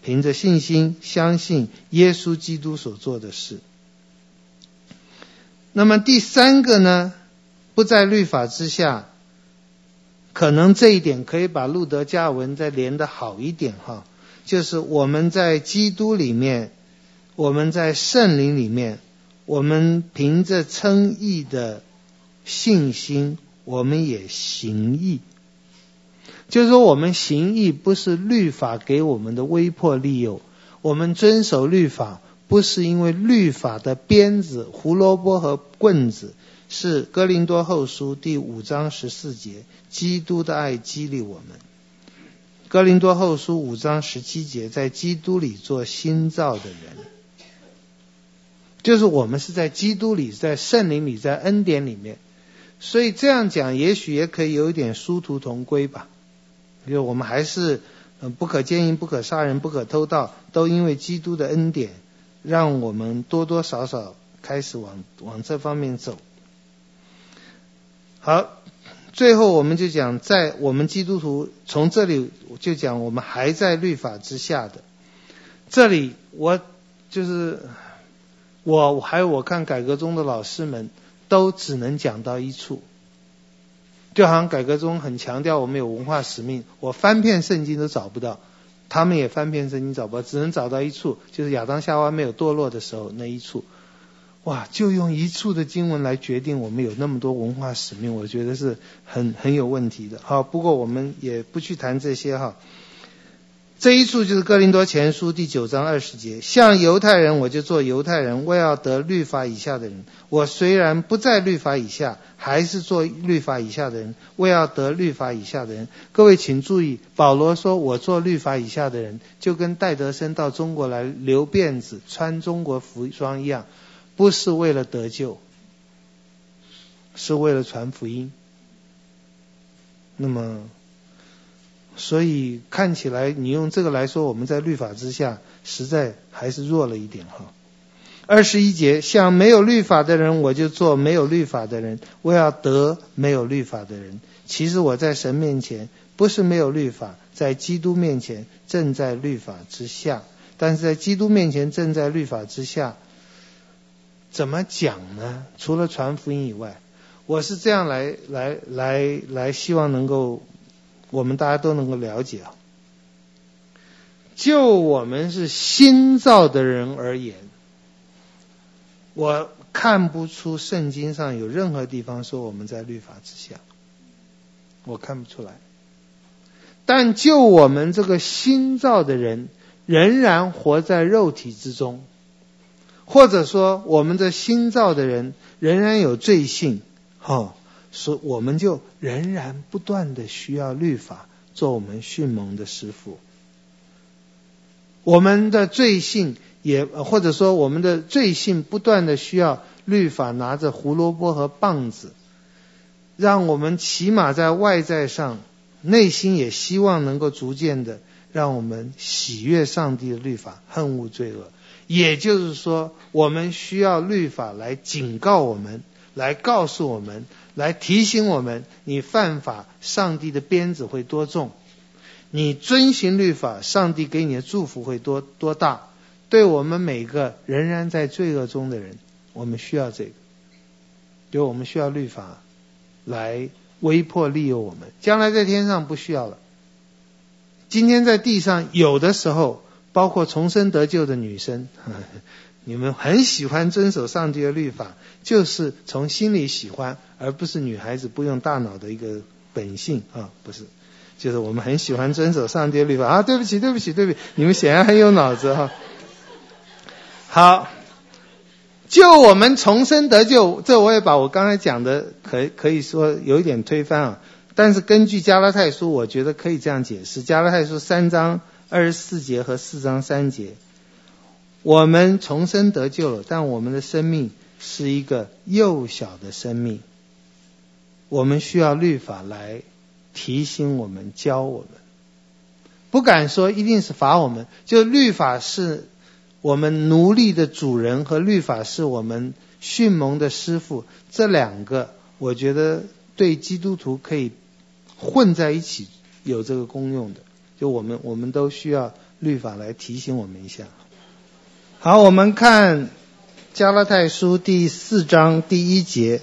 凭着信心相信耶稣基督所做的事。那么第三个呢，不在律法之下，可能这一点可以把路德加尔文再连得好一点哈，就是我们在基督里面，我们在圣灵里面。我们凭着称义的信心，我们也行义。就是说，我们行义不是律法给我们的威迫利诱，我们遵守律法不是因为律法的鞭子、胡萝卜和棍子，是哥林多后书第五章十四节，基督的爱激励我们。哥林多后书五章十七节，在基督里做新造的人。就是我们是在基督里，在圣灵里，在恩典里面，所以这样讲也许也可以有一点殊途同归吧。因为我们还是，嗯，不可奸淫，不可杀人，不可偷盗，都因为基督的恩典，让我们多多少少开始往往这方面走。好，最后我们就讲，在我们基督徒从这里就讲，我们还在律法之下的。这里我就是。我还有我看改革中的老师们，都只能讲到一处，就好像改革中很强调我们有文化使命，我翻遍圣经都找不到，他们也翻遍圣经找不到，只能找到一处，就是亚当夏娃没有堕落的时候那一处，哇，就用一处的经文来决定我们有那么多文化使命，我觉得是很很有问题的。好，不过我们也不去谈这些哈。这一处就是哥林多前书第九章二十节，像犹太人，我就做犹太人，为要得律法以下的人；我虽然不在律法以下，还是做律法以下的人，为要得律法以下的人。各位请注意，保罗说我做律法以下的人，就跟戴德生到中国来留辫子、穿中国服装一样，不是为了得救，是为了传福音。那么。所以看起来，你用这个来说，我们在律法之下，实在还是弱了一点哈。二十一节，像没有律法的人，我就做没有律法的人，我要得没有律法的人。其实我在神面前不是没有律法，在基督面前正在律法之下。但是在基督面前正在律法之下，怎么讲呢？除了传福音以外，我是这样来来来来，希望能够。我们大家都能够了解啊。就我们是新造的人而言，我看不出圣经上有任何地方说我们在律法之下，我看不出来。但就我们这个新造的人，仍然活在肉体之中，或者说我们这新造的人仍然有罪性，哦，所以我们就仍然不断的需要律法做我们训蒙的师傅。我们的罪性也，或者说我们的罪性不断的需要律法拿着胡萝卜和棒子，让我们起码在外在上，内心也希望能够逐渐的让我们喜悦上帝的律法，恨恶罪恶。也就是说，我们需要律法来警告我们，来告诉我们，来提醒我们：你犯法，上帝的鞭子会多重。你遵循律法，上帝给你的祝福会多多大？对我们每个仍然在罪恶中的人，我们需要这个，就我们需要律法来威迫利诱我们。将来在天上不需要了。今天在地上，有的时候，包括重生得救的女生，呵呵你们很喜欢遵守上帝的律法，就是从心里喜欢，而不是女孩子不用大脑的一个本性啊，不是。就是我们很喜欢遵守上帝的律法啊！对不起，对不起，对不起，你们显然很有脑子哈。好，就我们重生得救，这我也把我刚才讲的可可以说有一点推翻啊。但是根据加拉太书，我觉得可以这样解释：加拉太书三章二十四节和四章三节，我们重生得救了，但我们的生命是一个幼小的生命，我们需要律法来。提醒我们，教我们，不敢说一定是罚我们。就律法是我们奴隶的主人，和律法是我们训蒙的师傅，这两个我觉得对基督徒可以混在一起，有这个功用的。就我们我们都需要律法来提醒我们一下。好，我们看加拉太书第四章第一节。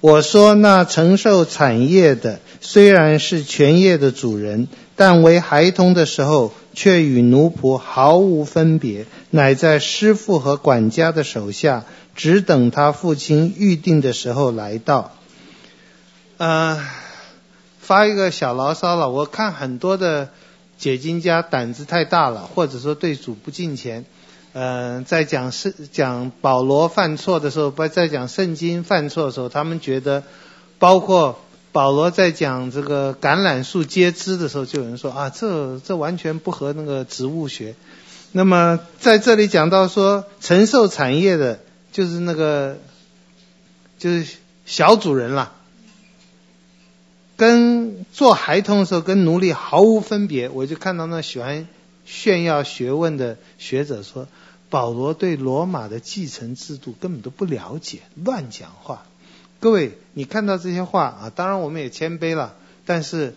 我说：“那承受产业的，虽然是全业的主人，但为孩童的时候，却与奴仆毫无分别，乃在师傅和管家的手下，只等他父亲预定的时候来到。”呃，发一个小牢骚了。我看很多的解经家胆子太大了，或者说对主不敬虔。嗯、呃，在讲圣讲保罗犯错的时候，不在讲圣经犯错的时候，他们觉得，包括保罗在讲这个橄榄树结枝的时候，就有人说啊，这这完全不合那个植物学。那么在这里讲到说承受产业的，就是那个就是小主人了，跟做孩童的时候跟奴隶毫无分别。我就看到那喜欢炫耀学问的学者说。保罗对罗马的继承制度根本都不了解，乱讲话。各位，你看到这些话啊，当然我们也谦卑了。但是，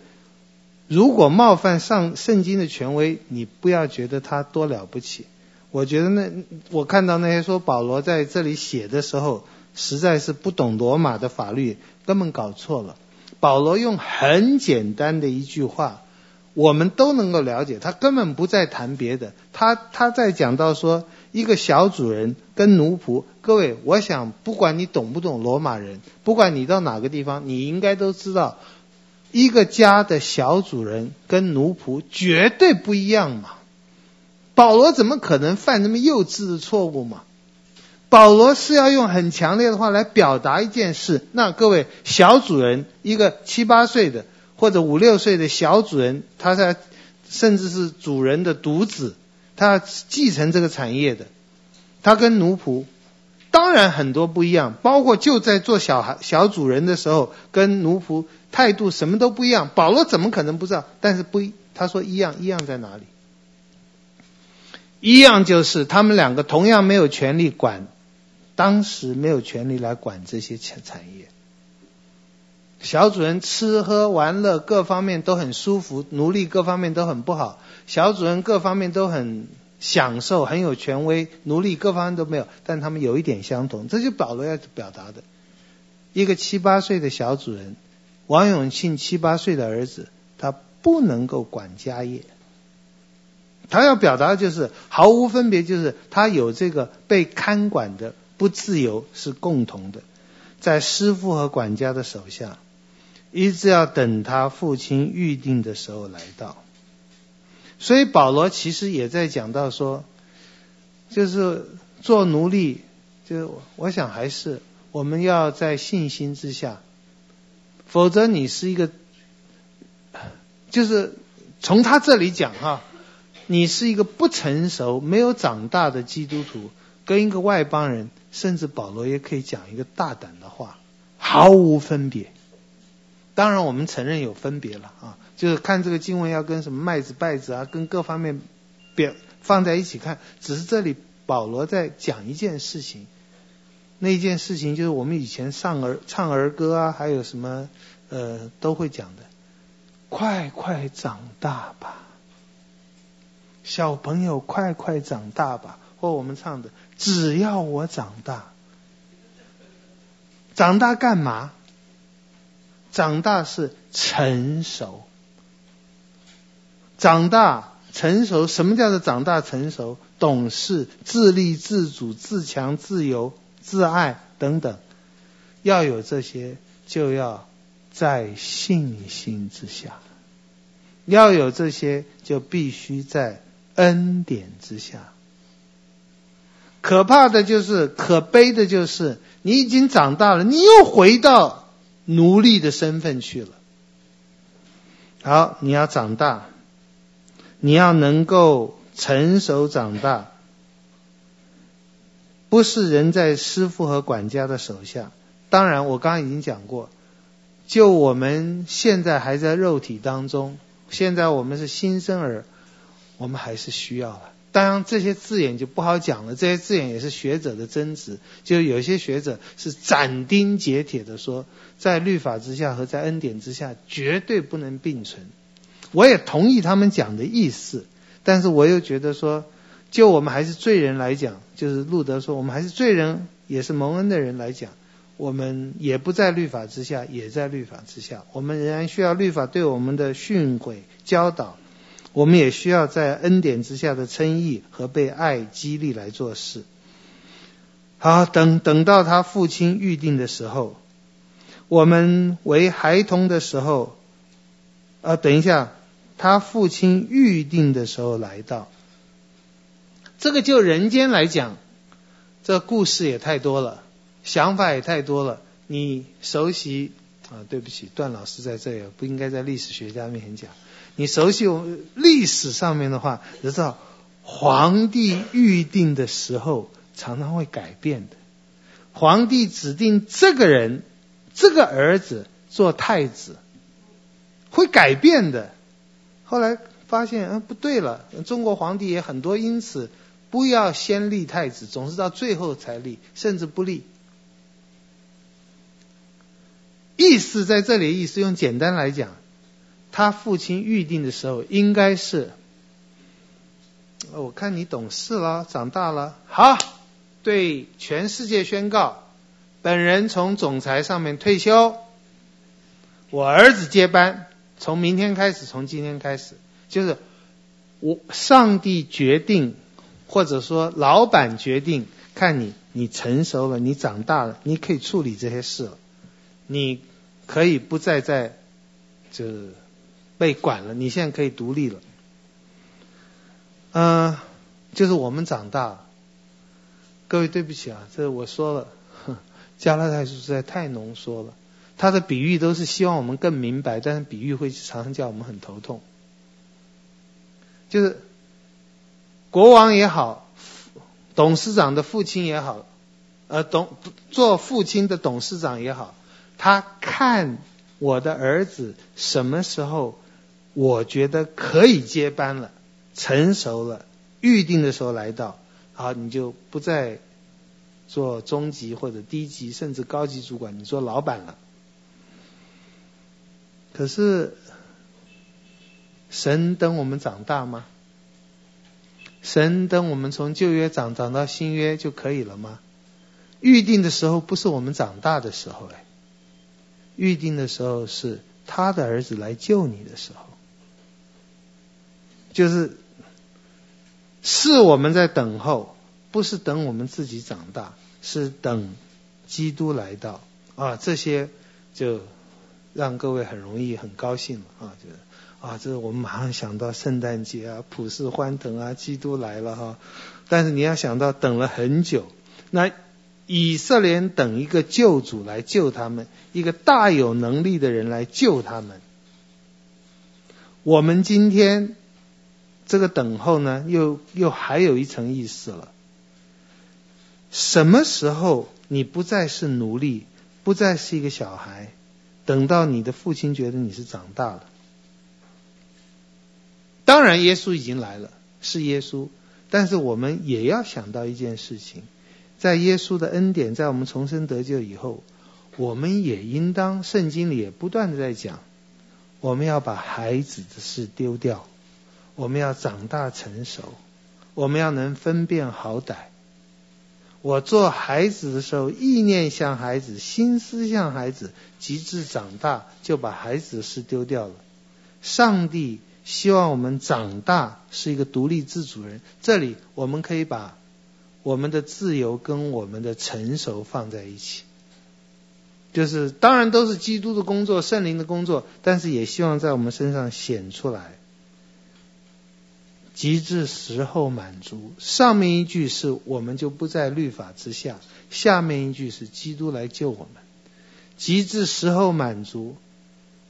如果冒犯上圣经的权威，你不要觉得他多了不起。我觉得那我看到那些说保罗在这里写的时候，实在是不懂罗马的法律，根本搞错了。保罗用很简单的一句话。我们都能够了解，他根本不在谈别的，他他在讲到说一个小主人跟奴仆。各位，我想不管你懂不懂罗马人，不管你到哪个地方，你应该都知道，一个家的小主人跟奴仆绝对不一样嘛。保罗怎么可能犯这么幼稚的错误嘛？保罗是要用很强烈的话来表达一件事。那各位，小主人一个七八岁的。或者五六岁的小主人，他在甚至是主人的独子，他继承这个产业的，他跟奴仆当然很多不一样，包括就在做小孩小主人的时候，跟奴仆态度什么都不一样。保罗怎么可能不知道？但是不一，他说一样，一样在哪里？一样就是他们两个同样没有权利管，当时没有权利来管这些产产业。小主人吃喝玩乐各方面都很舒服，奴隶各方面都很不好。小主人各方面都很享受，很有权威，奴隶各方面都没有，但他们有一点相同，这就保罗要表达的。一个七八岁的小主人，王永庆七八岁的儿子，他不能够管家业。他要表达的就是毫无分别，就是他有这个被看管的不自由是共同的，在师傅和管家的手下，一直要等他父亲预定的时候来到。所以保罗其实也在讲到说，就是做奴隶，就我想还是我们要在信心之下，否则你是一个，就是从他这里讲哈。你是一个不成熟、没有长大的基督徒，跟一个外邦人，甚至保罗也可以讲一个大胆的话，毫无分别。当然，我们承认有分别了啊，就是看这个经文要跟什么麦子、稗子啊，跟各方面表放在一起看。只是这里保罗在讲一件事情，那件事情就是我们以前唱儿唱儿歌啊，还有什么呃都会讲的，快快长大吧。小朋友，快快长大吧！或我们唱的，只要我长大，长大干嘛？长大是成熟，长大成熟。什么叫做长大成熟？懂事、自立、自主、自强、自由、自爱等等，要有这些，就要在信心之下；要有这些，就必须在。恩典之下，可怕的就是，可悲的就是，你已经长大了，你又回到奴隶的身份去了。好，你要长大，你要能够成熟长大，不是人在师傅和管家的手下。当然，我刚刚已经讲过，就我们现在还在肉体当中，现在我们是新生儿。我们还是需要了，当然这些字眼就不好讲了。这些字眼也是学者的争执，就有些学者是斩钉截铁的说，在律法之下和在恩典之下绝对不能并存。我也同意他们讲的意思，但是我又觉得说，就我们还是罪人来讲，就是路德说，我们还是罪人，也是蒙恩的人来讲，我们也不在律法之下，也在律法之下，我们仍然需要律法对我们的训诲教导。我们也需要在恩典之下的称义和被爱激励来做事。好，等等到他父亲预定的时候，我们为孩童的时候，啊，等一下，他父亲预定的时候来到。这个就人间来讲，这故事也太多了，想法也太多了。你熟悉啊？对不起，段老师在这里，不应该在历史学家面前讲。你熟悉我历史上面的话，你知道皇帝预定的时候常常会改变的。皇帝指定这个人，这个儿子做太子，会改变的。后来发现，嗯，不对了，中国皇帝也很多，因此不要先立太子，总是到最后才立，甚至不立。意思在这里，意思用简单来讲。他父亲预定的时候，应该是，我看你懂事了，长大了，好，对全世界宣告，本人从总裁上面退休，我儿子接班，从明天开始，从今天开始，就是我上帝决定，或者说老板决定，看你你成熟了，你长大了，你可以处理这些事了，你可以不再在这。被管了，你现在可以独立了。嗯、就是我们长大。各位对不起啊，这我说了，加拉太书实在太浓缩了。他的比喻都是希望我们更明白，但是比喻会常常叫我们很头痛。就是国王也好，董事长的父亲也好，呃，董做父亲的董事长也好，他看我的儿子什么时候。我觉得可以接班了，成熟了，预定的时候来到，好，你就不再做中级或者低级，甚至高级主管，你做老板了。可是，神等我们长大吗？神等我们从旧约长长到新约就可以了吗？预定的时候不是我们长大的时候哎，预定的时候是他的儿子来救你的时候。就是是我们在等候，不是等我们自己长大，是等基督来到啊。这些就让各位很容易很高兴了啊，就是啊，这我们马上想到圣诞节啊，普世欢腾啊，基督来了哈。但是你要想到等了很久，那以色列等一个救主来救他们，一个大有能力的人来救他们。我们今天这个等候呢，又又还有一层意思了。什么时候你不再是奴隶，不再是一个小孩，等到你的父亲觉得你是长大了？当然，耶稣已经来了，是耶稣。但是我们也要想到一件事情，在耶稣的恩典，在我们重生得救以后，我们也应当，圣经里也不断的在讲。我们要把孩子的事丢掉，我们要长大成熟，我们要能分辨好歹。我做孩子的时候，意念像孩子，心思像孩子，及至长大就把孩子的事丢掉了。上帝希望我们长大是一个独立自主人。这里我们可以把我们的自由跟我们的成熟放在一起。就是当然都是基督的工作，圣灵的工作，但是也希望在我们身上显出来。极致时候满足，上面一句是我们就不在律法之下，下面一句是基督来救我们。极致时候满足，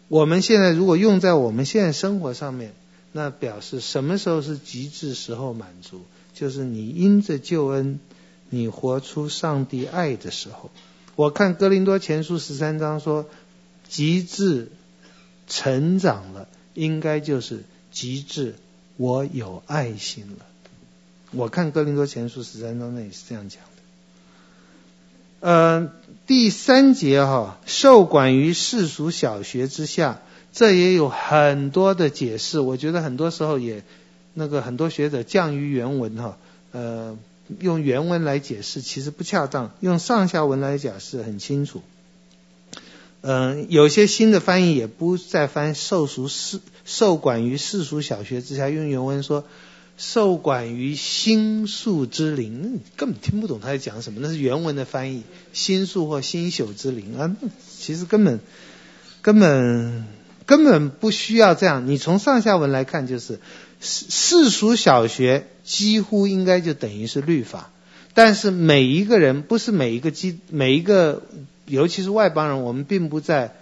我们现在如果用在我们现在生活上面，那表示什么时候是极致时候满足？就是你因着救恩，你活出上帝爱的时候。我看哥林多前书十三章说，极致成长了，应该就是极致我有爱心了。我看哥林多前书十三章那也是这样讲的。呃，第三节哈、哦，受管于世俗小学之下，这也有很多的解释。我觉得很多时候也那个很多学者降于原文哈，呃。用原文来解释其实不恰当，用上下文来解释很清楚。嗯，有些新的翻译也不再翻受俗世受管于世俗小学之下，用原文说受管于新宿之灵，根本听不懂他在讲什么，那是原文的翻译，新宿或新宿之灵啊，其实根本根本根本不需要这样。你从上下文来看就是。世世俗小学几乎应该就等于是律法，但是每一个人不是每一个基每一个，尤其是外邦人，我们并不在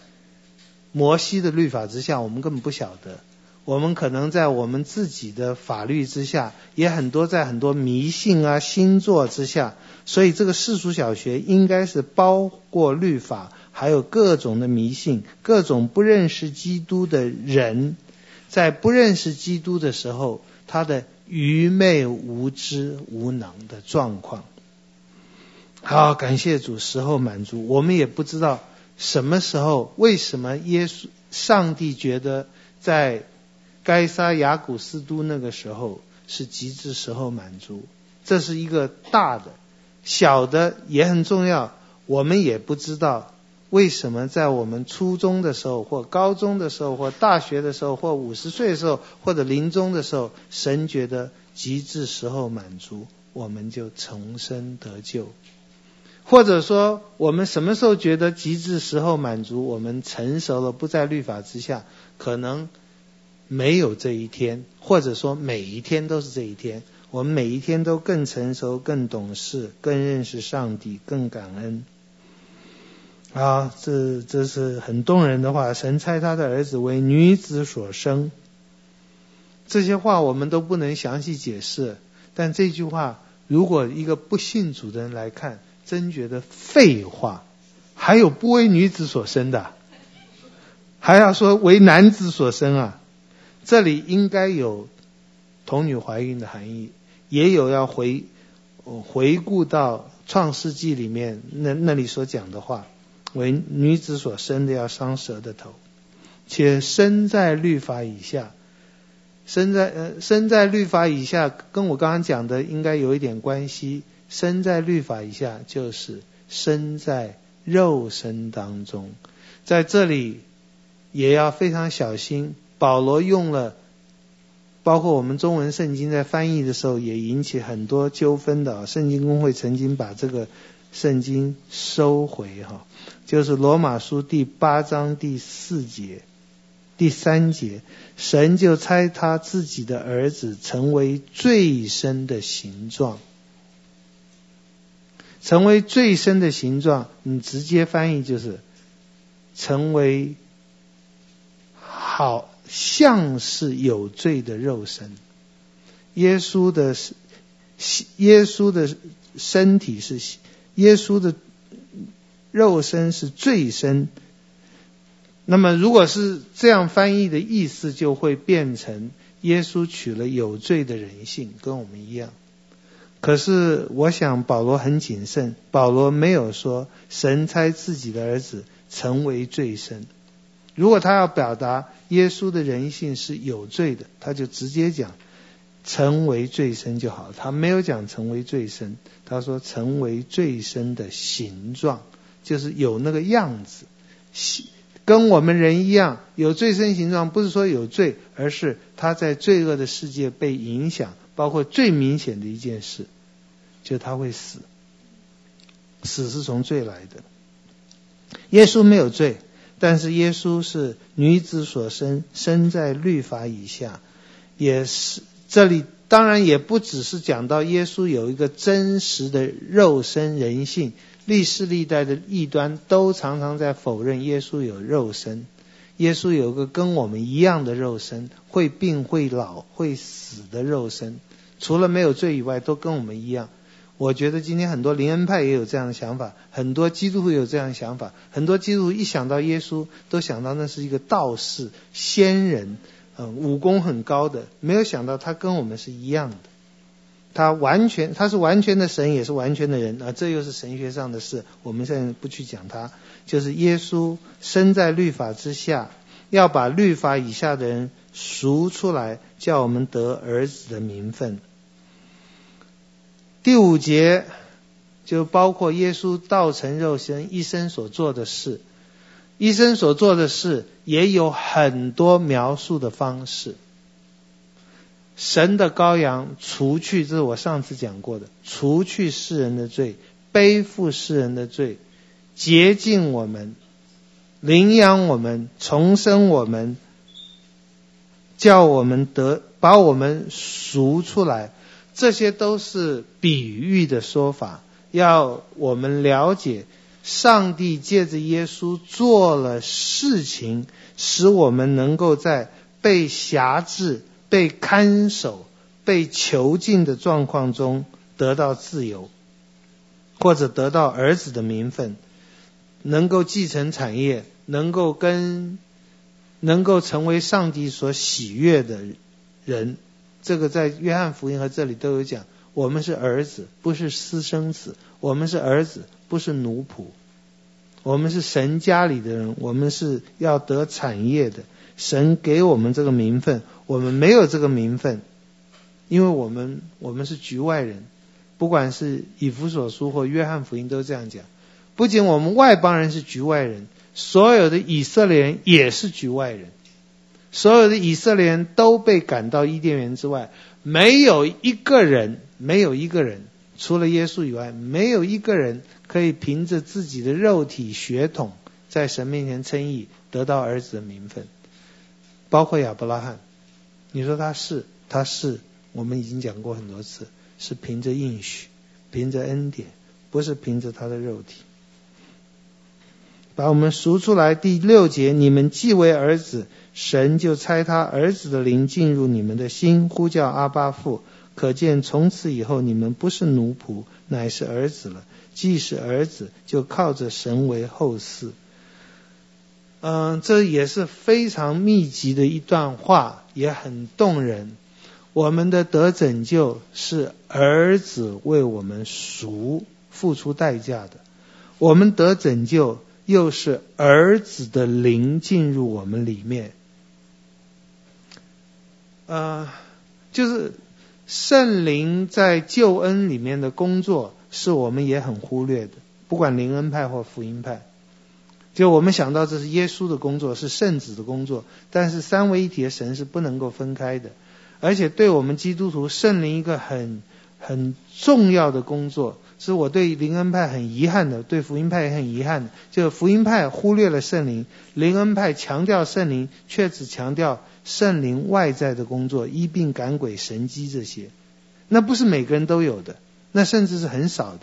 摩西的律法之下，我们根本不晓得。我们可能在我们自己的法律之下，也很多在很多迷信啊、星座之下，所以这个世俗小学应该是包括律法，还有各种的迷信，各种不认识基督的人。在不认识基督的时候，他的愚昧、无知、无能的状况。好，感谢主，时候满足。我们也不知道什么时候，为什么耶稣、上帝觉得在该撒亚古斯都那个时候是极致时候满足。这是一个大的，小的也很重要，我们也不知道。为什么在我们初中的时候，或高中的时候，或大学的时候，或五十岁的时候，或者临终的时候，神觉得极致时候满足，我们就重生得救；或者说，我们什么时候觉得极致时候满足，我们成熟了，不在律法之下，可能没有这一天，或者说每一天都是这一天，我们每一天都更成熟、更懂事、更认识上帝、更感恩。啊，这这是很动人的话。神差他的儿子为女子所生，这些话我们都不能详细解释。但这句话，如果一个不信主的人来看，真觉得废话。还有不为女子所生的，还要说为男子所生啊？这里应该有童女怀孕的含义，也有要回回顾到创世纪里面那那里所讲的话。为女子所生的要伤蛇的头，且生在律法以下，生在呃生在律法以下，跟我刚刚讲的应该有一点关系。身在律法以下，就是身在肉身当中，在这里也要非常小心。保罗用了包括我们中文圣经在翻译的时候也引起很多纠纷的。圣经公会曾经把这个圣经收回哈，就是罗马书第八章第四节。第三节，神就差他自己的儿子成为最深的形状，成为罪身的形状，你直接翻译就是成为好像是有罪的肉身。耶稣的耶稣的身体是耶稣的肉身是罪身。那么，如果是这样翻译的意思，就会变成耶稣取了有罪的人性，跟我们一样。可是，我想保罗很谨慎，保罗没有说神差自己的儿子成为罪身。如果他要表达耶稣的人性是有罪的，他就直接讲成为罪身就好。他没有讲成为罪身，他说成为罪身的形状，就是有那个样子。跟我们人一样有罪身形状，不是说有罪，而是他在罪恶的世界被影响，包括最明显的一件事，就他会死。死是从罪来的。耶稣没有罪，但是耶稣是女子所生，生在律法以下，也是这里当然也不只是讲到耶稣有一个真实的肉身人性。历世历代的异端都常常在否认耶稣有肉身，耶稣有个跟我们一样的肉身，会病、会老、会死的肉身，除了没有罪以外，都跟我们一样。我觉得今天很多灵恩派也有这样的想法，很多基督徒有这样的想法，很多基督徒一想到耶稣，都想到那是一个道士、仙人，嗯，武功很高的，没有想到他跟我们是一样的。他完全，他是完全的神，也是完全的人啊！这又是神学上的事，我们现在不去讲他。就是耶稣生在律法之下，要把律法以下的人赎出来，叫我们得儿子的名分。第五节就包括耶稣道成肉身一生所做的事，一生所做的事也有很多描述的方式。神的羔羊除去，这是我上次讲过的，除去世人的罪，背负世人的罪，洁净我们，领养我们，重生我们，叫我们得，把我们赎出来，这些都是比喻的说法，要我们了解，上帝借着耶稣做了事情，使我们能够在被辖制。被看守、被囚禁的状况中得到自由，或者得到儿子的名分，能够继承产业，能够跟，能够成为上帝所喜悦的人。这个在约翰福音和这里都有讲。我们是儿子，不是私生子；我们是儿子，不是奴仆；我们是神家里的人，我们是要得产业的。神给我们这个名分，我们没有这个名分，因为我们我们是局外人。不管是以弗所书或约翰福音都这样讲。不仅我们外邦人是局外人，所有的以色列人也是局外人。所有的以色列人都被赶到伊甸园之外，没有一个人，没有一个人，除了耶稣以外，没有一个人可以凭着自己的肉体血统，在神面前称义，得到儿子的名分。包括亚伯拉罕，你说他是，他是，我们已经讲过很多次，是凭着应许，凭着恩典，不是凭着他的肉体。把我们赎出来。第六节，你们既为儿子，神就差他儿子的灵进入你们的心，呼叫阿巴父。可见从此以后，你们不是奴仆，乃是儿子了。既是儿子，就靠着神为后嗣。嗯，这也是非常密集的一段话，也很动人。我们的得拯救是儿子为我们赎、付出代价的，我们得拯救又是儿子的灵进入我们里面。呃，就是圣灵在救恩里面的工作，是我们也很忽略的，不管灵恩派或福音派。就我们想到这是耶稣的工作，是圣子的工作，但是三位一体的神是不能够分开的。而且对我们基督徒圣灵一个很很重要的工作，是我对灵恩派很遗憾的，对福音派也很遗憾的，就福音派忽略了圣灵，灵恩派强调圣灵，却只强调圣灵外在的工作，医病赶鬼、神迹这些，那不是每个人都有的，那甚至是很少的。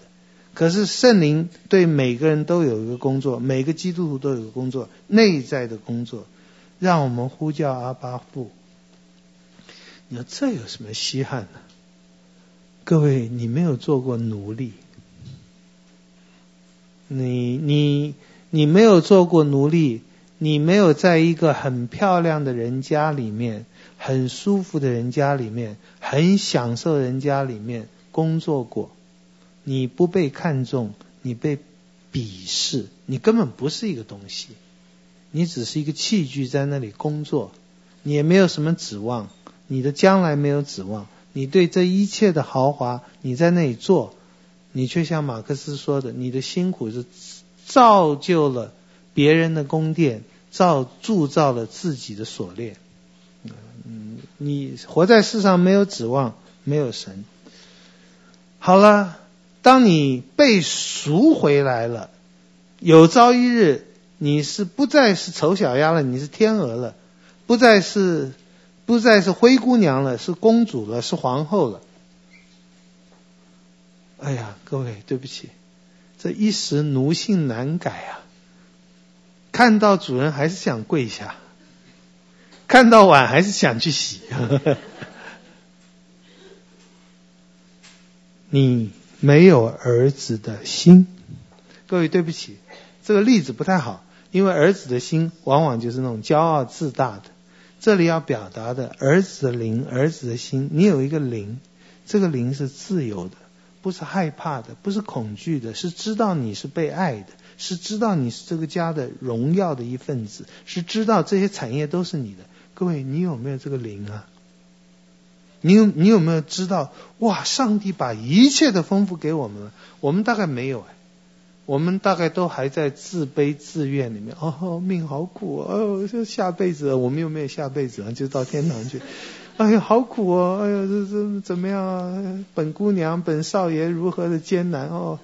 可是圣灵对每个人都有一个工作，每个基督徒都有一个工作，内在的工作，让我们呼叫阿爸父。你说这有什么稀罕呢？各位，你没有做过奴隶，你你你没有做过奴隶，你没有在一个很漂亮的人家里面，很舒服的人家里面，很享受人家里面工作过。你不被看重，你被鄙视，你根本不是一个东西，你只是一个器具在那里工作，你也没有什么指望，你的将来没有指望，你对这一切的豪华，你在那里做，你却像马克思说的，你的辛苦是造就了别人的宫殿，造铸造了自己的锁链，嗯，你活在世上没有指望，没有神，好了。当你被赎回来了，有朝一日你是不再是丑小鸭了，你是天鹅了，不再是不再是灰姑娘了，是公主了，是皇后了。哎呀，各位，对不起，这一时奴性难改啊！看到主人还是想跪下，看到碗还是想去洗。你。没有儿子的心，各位对不起，这个例子不太好，因为儿子的心往往就是那种骄傲自大的。这里要表达的儿子的灵，儿子的心，你有一个灵，这个灵是自由的，不是害怕的，不是恐惧的，是知道你是被爱的，是知道你是这个家的荣耀的一份子，是知道这些产业都是你的。各位，你有没有这个灵啊？你有你有没有知道哇？上帝把一切的丰富给我们了，我们大概没有哎，我们大概都还在自卑自怨里面。哦，命好苦哦，这下辈子我们又没有下辈子啊，就到天堂去。哎呀，好苦哦！哎呀，这这怎么样啊？本姑娘、本少爷如何的艰难哦？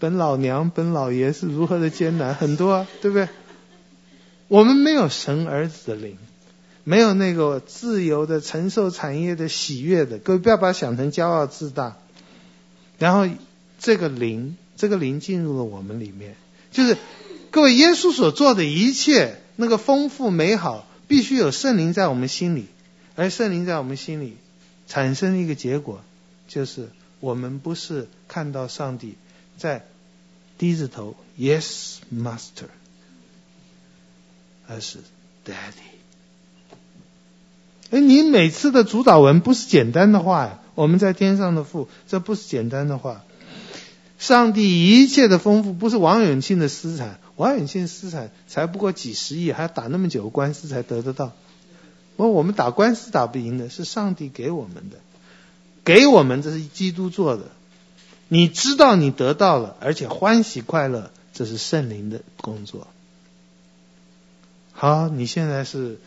本老娘、本老爷是如何的艰难？很多啊，对不对？我们没有神儿子的灵。没有那个自由的承受产业的喜悦的，各位不要把它想成骄傲自大。然后这个灵，这个灵进入了我们里面，就是各位耶稣所做的一切，那个丰富美好，必须有圣灵在我们心里，而圣灵在我们心里产生一个结果，就是我们不是看到上帝在低着头，Yes, Master，而是 Daddy。哎，你每次的主导文不是简单的话呀？我们在天上的父，这不是简单的话。上帝一切的丰富不是王永庆的私产，王永庆私产才不过几十亿，还要打那么久官司才得得到。我我们打官司打不赢的，是上帝给我们的，给我们这是基督做的。你知道你得到了，而且欢喜快乐，这是圣灵的工作。好，你现在是。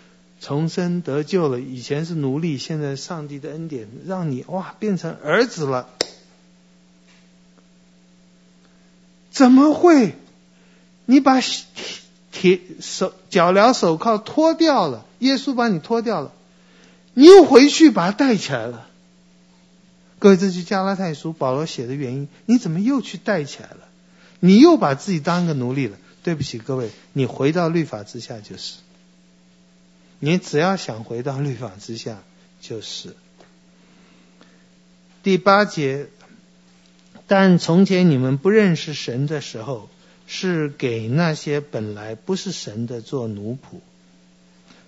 重生得救了，以前是奴隶，现在上帝的恩典让你哇变成儿子了。怎么会？你把铁手脚镣手铐脱掉了，耶稣把你脱掉了，你又回去把它带起来了。各位，这是加拉太书保罗写的原因，你怎么又去带起来了？你又把自己当个奴隶了。对不起，各位，你回到律法之下就是。你只要想回到律法之下，就是第八节。但从前你们不认识神的时候，是给那些本来不是神的做奴仆。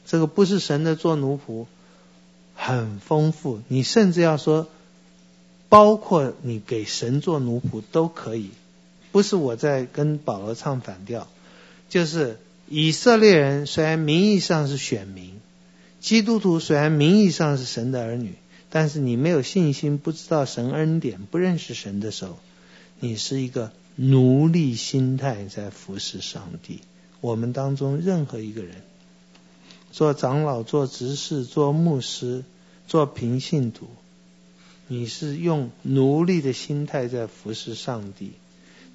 这个不是神的做奴仆很丰富，你甚至要说，包括你给神做奴仆都可以。不是我在跟保罗唱反调，就是。以色列人虽然名义上是选民，基督徒虽然名义上是神的儿女，但是你没有信心，不知道神恩典，不认识神的时候，你是一个奴隶心态在服侍上帝。我们当中任何一个人，做长老、做执事、做牧师、做平信徒，你是用奴隶的心态在服侍上帝，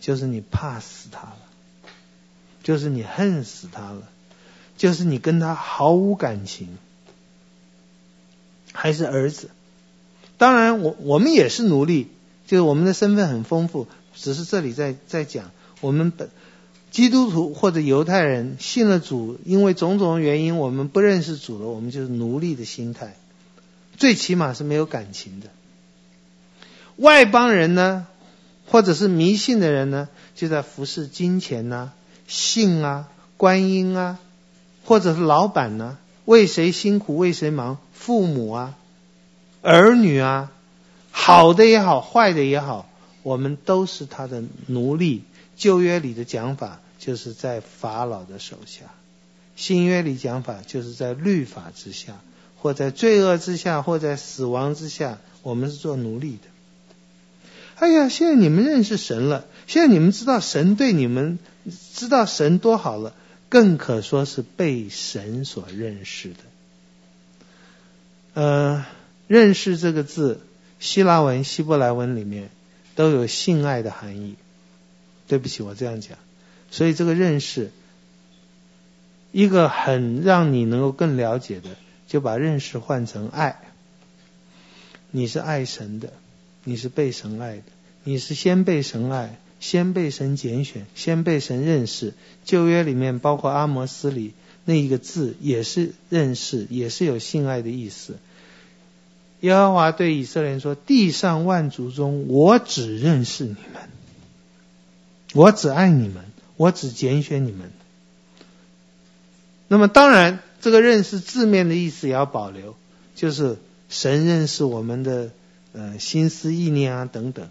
就是你怕死他了，就是你恨死他了，就是你跟他毫无感情，还是儿子。当然，我我们也是奴隶，就是我们的身份很丰富，只是这里在在讲我们本。基督徒或者犹太人信了主，因为种种原因，我们不认识主了，我们就是奴隶的心态，最起码是没有感情的。外邦人呢，或者是迷信的人呢，就在服侍金钱呐、啊、性啊、观音啊，或者是老板呢，为谁辛苦为谁忙，父母啊、儿女啊，好的也好，坏的也好，我们都是他的奴隶。旧约里的讲法。就是在法老的手下，新约里讲法就是在律法之下，或在罪恶之下，或在死亡之下，我们是做奴隶的。哎呀，现在你们认识神了，现在你们知道神对你们，知道神多好了，更可说是被神所认识的。呃，认识这个字，希腊文、希伯来文里面都有性爱的含义。对不起，我这样讲。所以这个认识，一个很让你能够更了解的，就把认识换成爱。你是爱神的，你是被神爱的，你是先被神爱，先被神拣选，先被神认识。旧约里面包括阿摩斯里那一个字，也是认识，也是有性爱的意思。耶和华对以色列人说：“地上万族中，我只认识你们，我只爱你们。”我只拣选你们。那么当然，这个认识字面的意思也要保留，就是神认识我们的呃心思意念啊等等。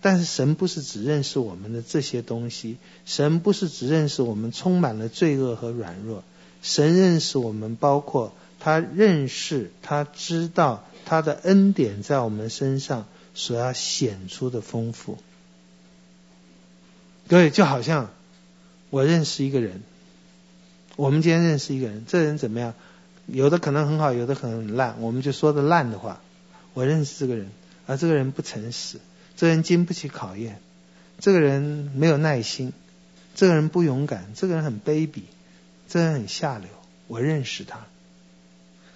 但是神不是只认识我们的这些东西，神不是只认识我们充满了罪恶和软弱，神认识我们包括他认识他知道他的恩典在我们身上所要显出的丰富。各位就好像。我认识一个人，我们今天认识一个人，这人怎么样？有的可能很好，有的可能很烂。我们就说的烂的话。我认识这个人，而这个人不诚实，这人经不起考验，这个人没有耐心，这个人不勇敢，这个人很卑鄙，这人很下流。我认识他。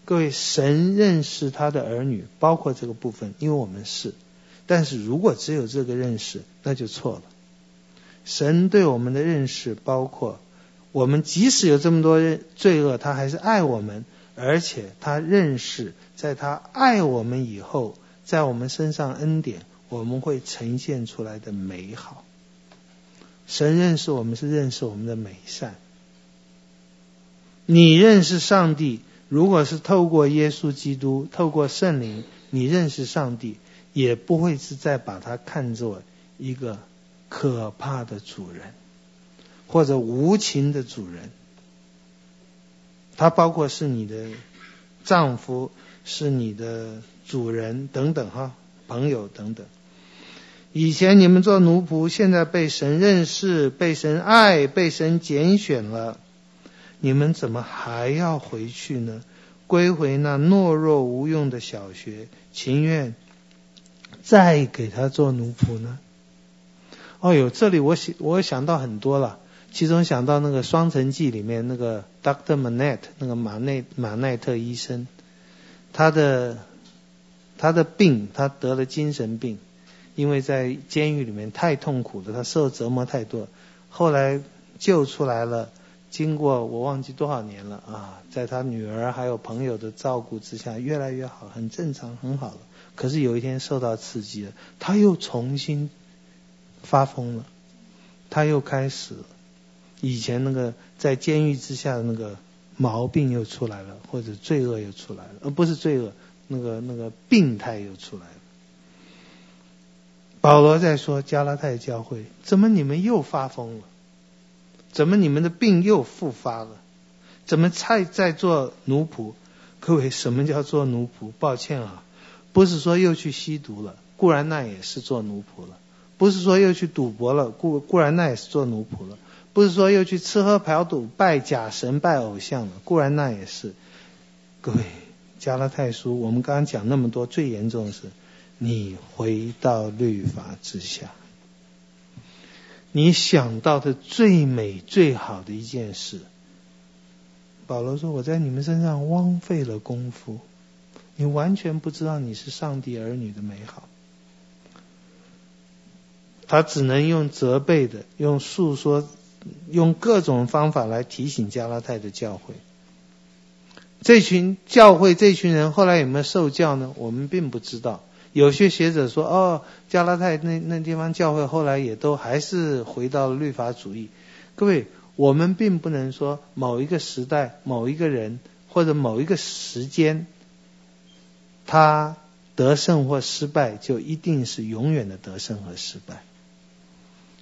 各位，神认识他的儿女，包括这个部分，因为我们是。但是如果只有这个认识，那就错了。神对我们的认识，包括我们即使有这么多罪恶，他还是爱我们，而且他认识，在他爱我们以后，在我们身上恩典，我们会呈现出来的美好。神认识我们是认识我们的美善。你认识上帝，如果是透过耶稣基督，透过圣灵，你认识上帝，也不会是再把他看作一个。可怕的主人，或者无情的主人，他包括是你的丈夫，是你的主人等等哈，朋友等等。以前你们做奴仆，现在被神认识，被神爱，被神拣选了，你们怎么还要回去呢？归回那懦弱无用的小学，情愿再给他做奴仆呢？哦哟，这里我想我想到很多了，其中想到那个《双城记》里面那个 Doctor Manette 那个马内马奈特医生，他的他的病，他得了精神病，因为在监狱里面太痛苦了，他受折磨太多，后来救出来了，经过我忘记多少年了啊，在他女儿还有朋友的照顾之下，越来越好，很正常，很好了。可是有一天受到刺激了，他又重新。发疯了，他又开始以前那个在监狱之下的那个毛病又出来了，或者罪恶又出来了，而不是罪恶，那个那个病态又出来了。保罗在说加拉太教会，怎么你们又发疯了？怎么你们的病又复发了？怎么才在做奴仆？各位，什么叫做奴仆？抱歉啊，不是说又去吸毒了，固然那也是做奴仆了。不是说又去赌博了，固固然那也是做奴仆了；不是说又去吃喝嫖赌、拜假神、拜偶像了，固然那也是。各位，加拉太书，我们刚刚讲那么多，最严重的是你回到律法之下。你想到的最美最好的一件事，保罗说：“我在你们身上枉费了功夫，你完全不知道你是上帝儿女的美好。”他只能用责备的、用诉说、用各种方法来提醒加拉太的教会。这群教会这群人后来有没有受教呢？我们并不知道。有些学者说，哦，加拉太那那地方教会后来也都还是回到了律法主义。各位，我们并不能说某一个时代、某一个人或者某一个时间，他得胜或失败，就一定是永远的得胜和失败。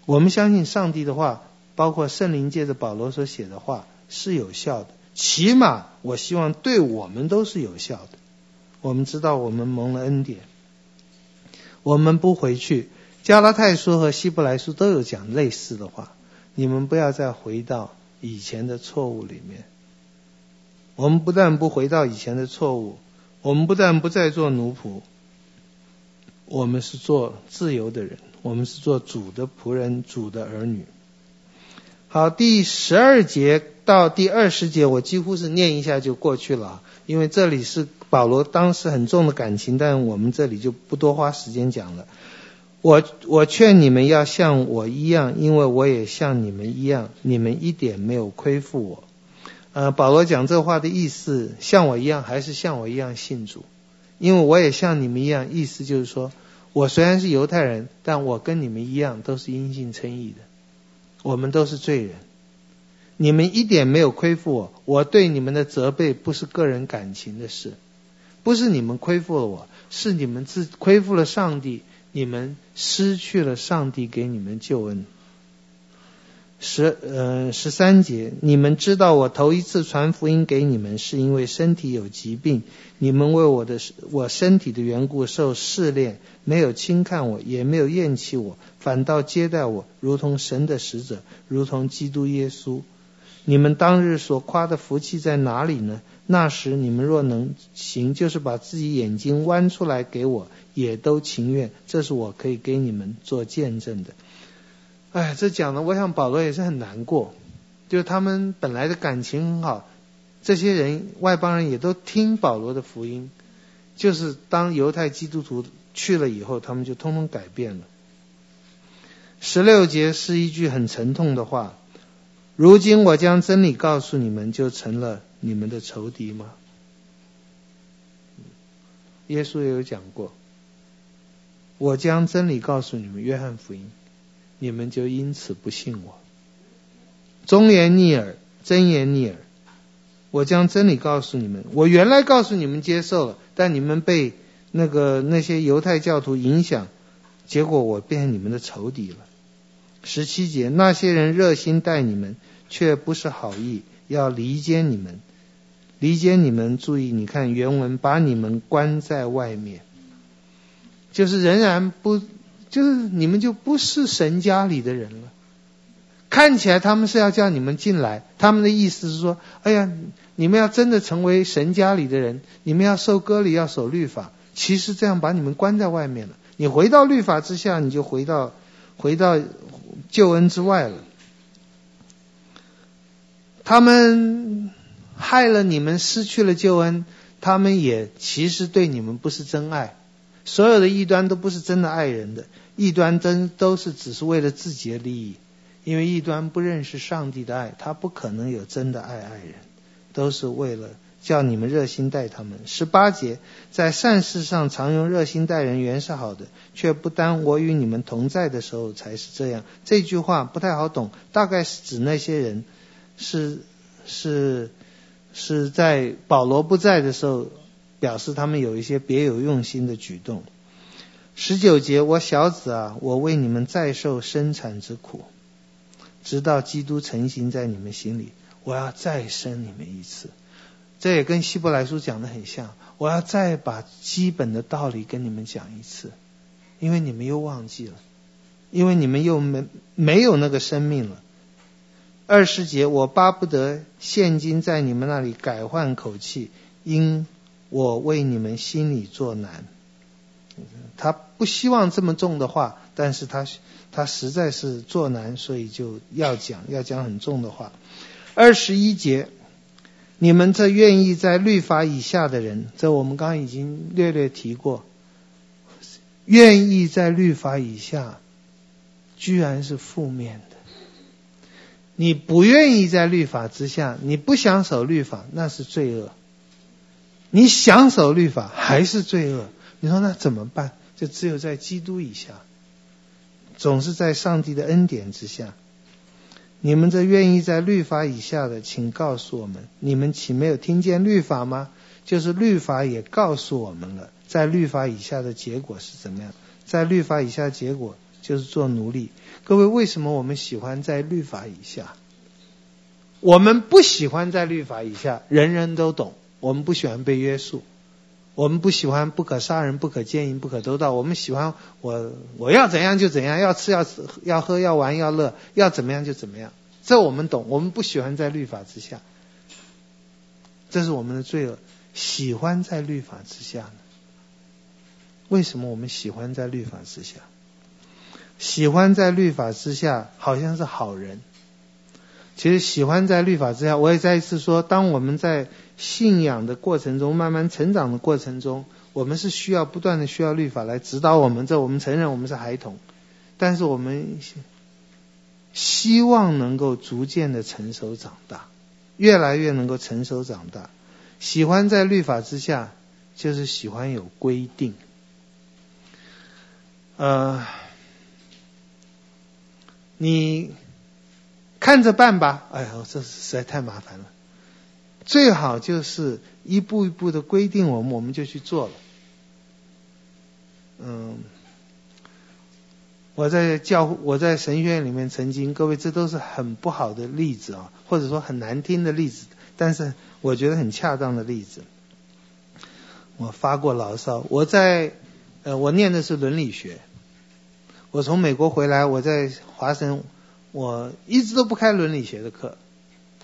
我们相信上帝的话，包括圣灵借着保罗所写的话是有效的。起码，我希望对我们都是有效的。我们知道我们蒙了恩典，我们不回去。加拉太书和希伯来书都有讲类似的话。你们不要再回到以前的错误里面。我们不但不回到以前的错误，我们不但不再做奴仆，我们是做自由的人，我们是做主的仆人，主的儿女。好，第十二节到第二十节，我几乎是念一下就过去了，因为这里是保罗当时很重的感情，但我们这里就不多花时间讲了。我我劝你们要像我一样，因为我也像你们一样，你们一点没有亏负我。呃，保罗讲这话的意思，像我一样，还是像我一样信主？因为我也像你们一样，意思就是说，我虽然是犹太人，但我跟你们一样，都是因信称义的。我们都是罪人，你们一点没有亏负我。我对你们的责备不是个人感情的事，不是你们亏负了我，是你们自亏负了上帝，你们失去了上帝给你们救恩。十呃十三节，你们知道我头一次传福音给你们，是因为身体有疾病，你们为我的我身体的缘故受试炼，没有轻看我，也没有厌弃我，反倒接待我，如同神的使者，如同基督耶稣。你们当日所夸的福气在哪里呢？那时你们若能行，就是把自己眼睛剜出来给我，也都情愿。这是我可以给你们做见证的。哎，这讲的，我想保罗也是很难过，就是他们本来的感情很好，这些人外邦人也都听保罗的福音，就是当犹太基督徒去了以后，他们就通通改变了。十六节是一句很沉痛的话，如今我将真理告诉你们，就成了你们的仇敌吗？耶稣也有讲过，我将真理告诉你们，约翰福音。你们就因此不信我，忠言逆耳，真言逆耳。我将真理告诉你们，我原来告诉你们接受了，但你们被那个那些犹太教徒影响，结果我变成你们的仇敌了。十七节，那些人热心待你们，却不是好意，要离间你们，离间你们。注意，你看原文，把你们关在外面，就是仍然不。就是你们就不是神家里的人了，看起来他们是要叫你们进来，他们的意思是说，哎呀，你们要真的成为神家里的人，你们要受割礼，要守律法。其实这样把你们关在外面了，你回到律法之下，你就回到回到救恩之外了。他们害了你们，失去了救恩，他们也其实对你们不是真爱。所有的异端都不是真的爱人的。异端真都是只是为了自己的利益，因为异端不认识上帝的爱，他不可能有真的爱爱人，都是为了叫你们热心待他们。十八节，在善事上常用热心待人原是好的，却不单我与你们同在的时候才是这样。这句话不太好懂，大概是指那些人是是是在保罗不在的时候，表示他们有一些别有用心的举动。十九节，我小子啊，我为你们再受生产之苦，直到基督成形在你们心里。我要再生你们一次，这也跟希伯来书讲的很像。我要再把基本的道理跟你们讲一次，因为你们又忘记了，因为你们又没没有那个生命了。二十节，我巴不得现今在你们那里改换口气，因我为你们心里作难。他不希望这么重的话，但是他他实在是作难，所以就要讲，要讲很重的话。二十一节，你们这愿意在律法以下的人，这我们刚刚已经略略提过，愿意在律法以下，居然是负面的。你不愿意在律法之下，你不想守律法，那是罪恶；你想守律法，还是罪恶。你说那怎么办？就只有在基督以下，总是在上帝的恩典之下。你们这愿意在律法以下的，请告诉我们：你们岂没有听见律法吗？就是律法也告诉我们了，在律法以下的结果是怎么样？在律法以下结果就是做奴隶。各位，为什么我们喜欢在律法以下？我们不喜欢在律法以下，人人都懂。我们不喜欢被约束。我们不喜欢不可杀人、不可奸淫、不可偷盗。我们喜欢我我要怎样就怎样，要吃要吃要喝要玩要乐，要怎么样就怎么样。这我们懂。我们不喜欢在律法之下，这是我们的罪恶。喜欢在律法之下呢？为什么我们喜欢在律法之下？喜欢在律法之下，好像是好人。其实喜欢在律法之下，我也再一次说，当我们在信仰的过程中，慢慢成长的过程中，我们是需要不断的需要律法来指导我们。这我们承认我们是孩童，但是我们希望能够逐渐的成熟长大，越来越能够成熟长大。喜欢在律法之下，就是喜欢有规定。呃，你。看着办吧，哎呀，这实在太麻烦了。最好就是一步一步的规定我们，我们就去做了。嗯，我在教，我在神学院里面曾经，各位这都是很不好的例子啊，或者说很难听的例子，但是我觉得很恰当的例子。我发过牢骚，我在呃，我念的是伦理学，我从美国回来，我在华神。我一直都不开伦理学的课，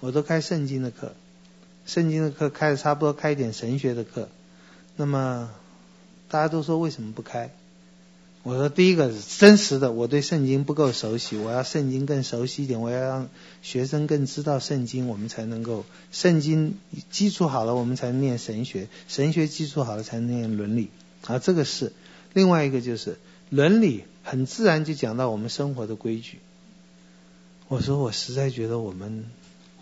我都开圣经的课，圣经的课开的差不多，开一点神学的课。那么大家都说为什么不开？我说第一个是真实的，我对圣经不够熟悉，我要圣经更熟悉一点，我要让学生更知道圣经，我们才能够圣经基础好了，我们才能念神学，神学基础好了才能念伦理。啊，这个是另外一个就是伦理很自然就讲到我们生活的规矩。我说，我实在觉得我们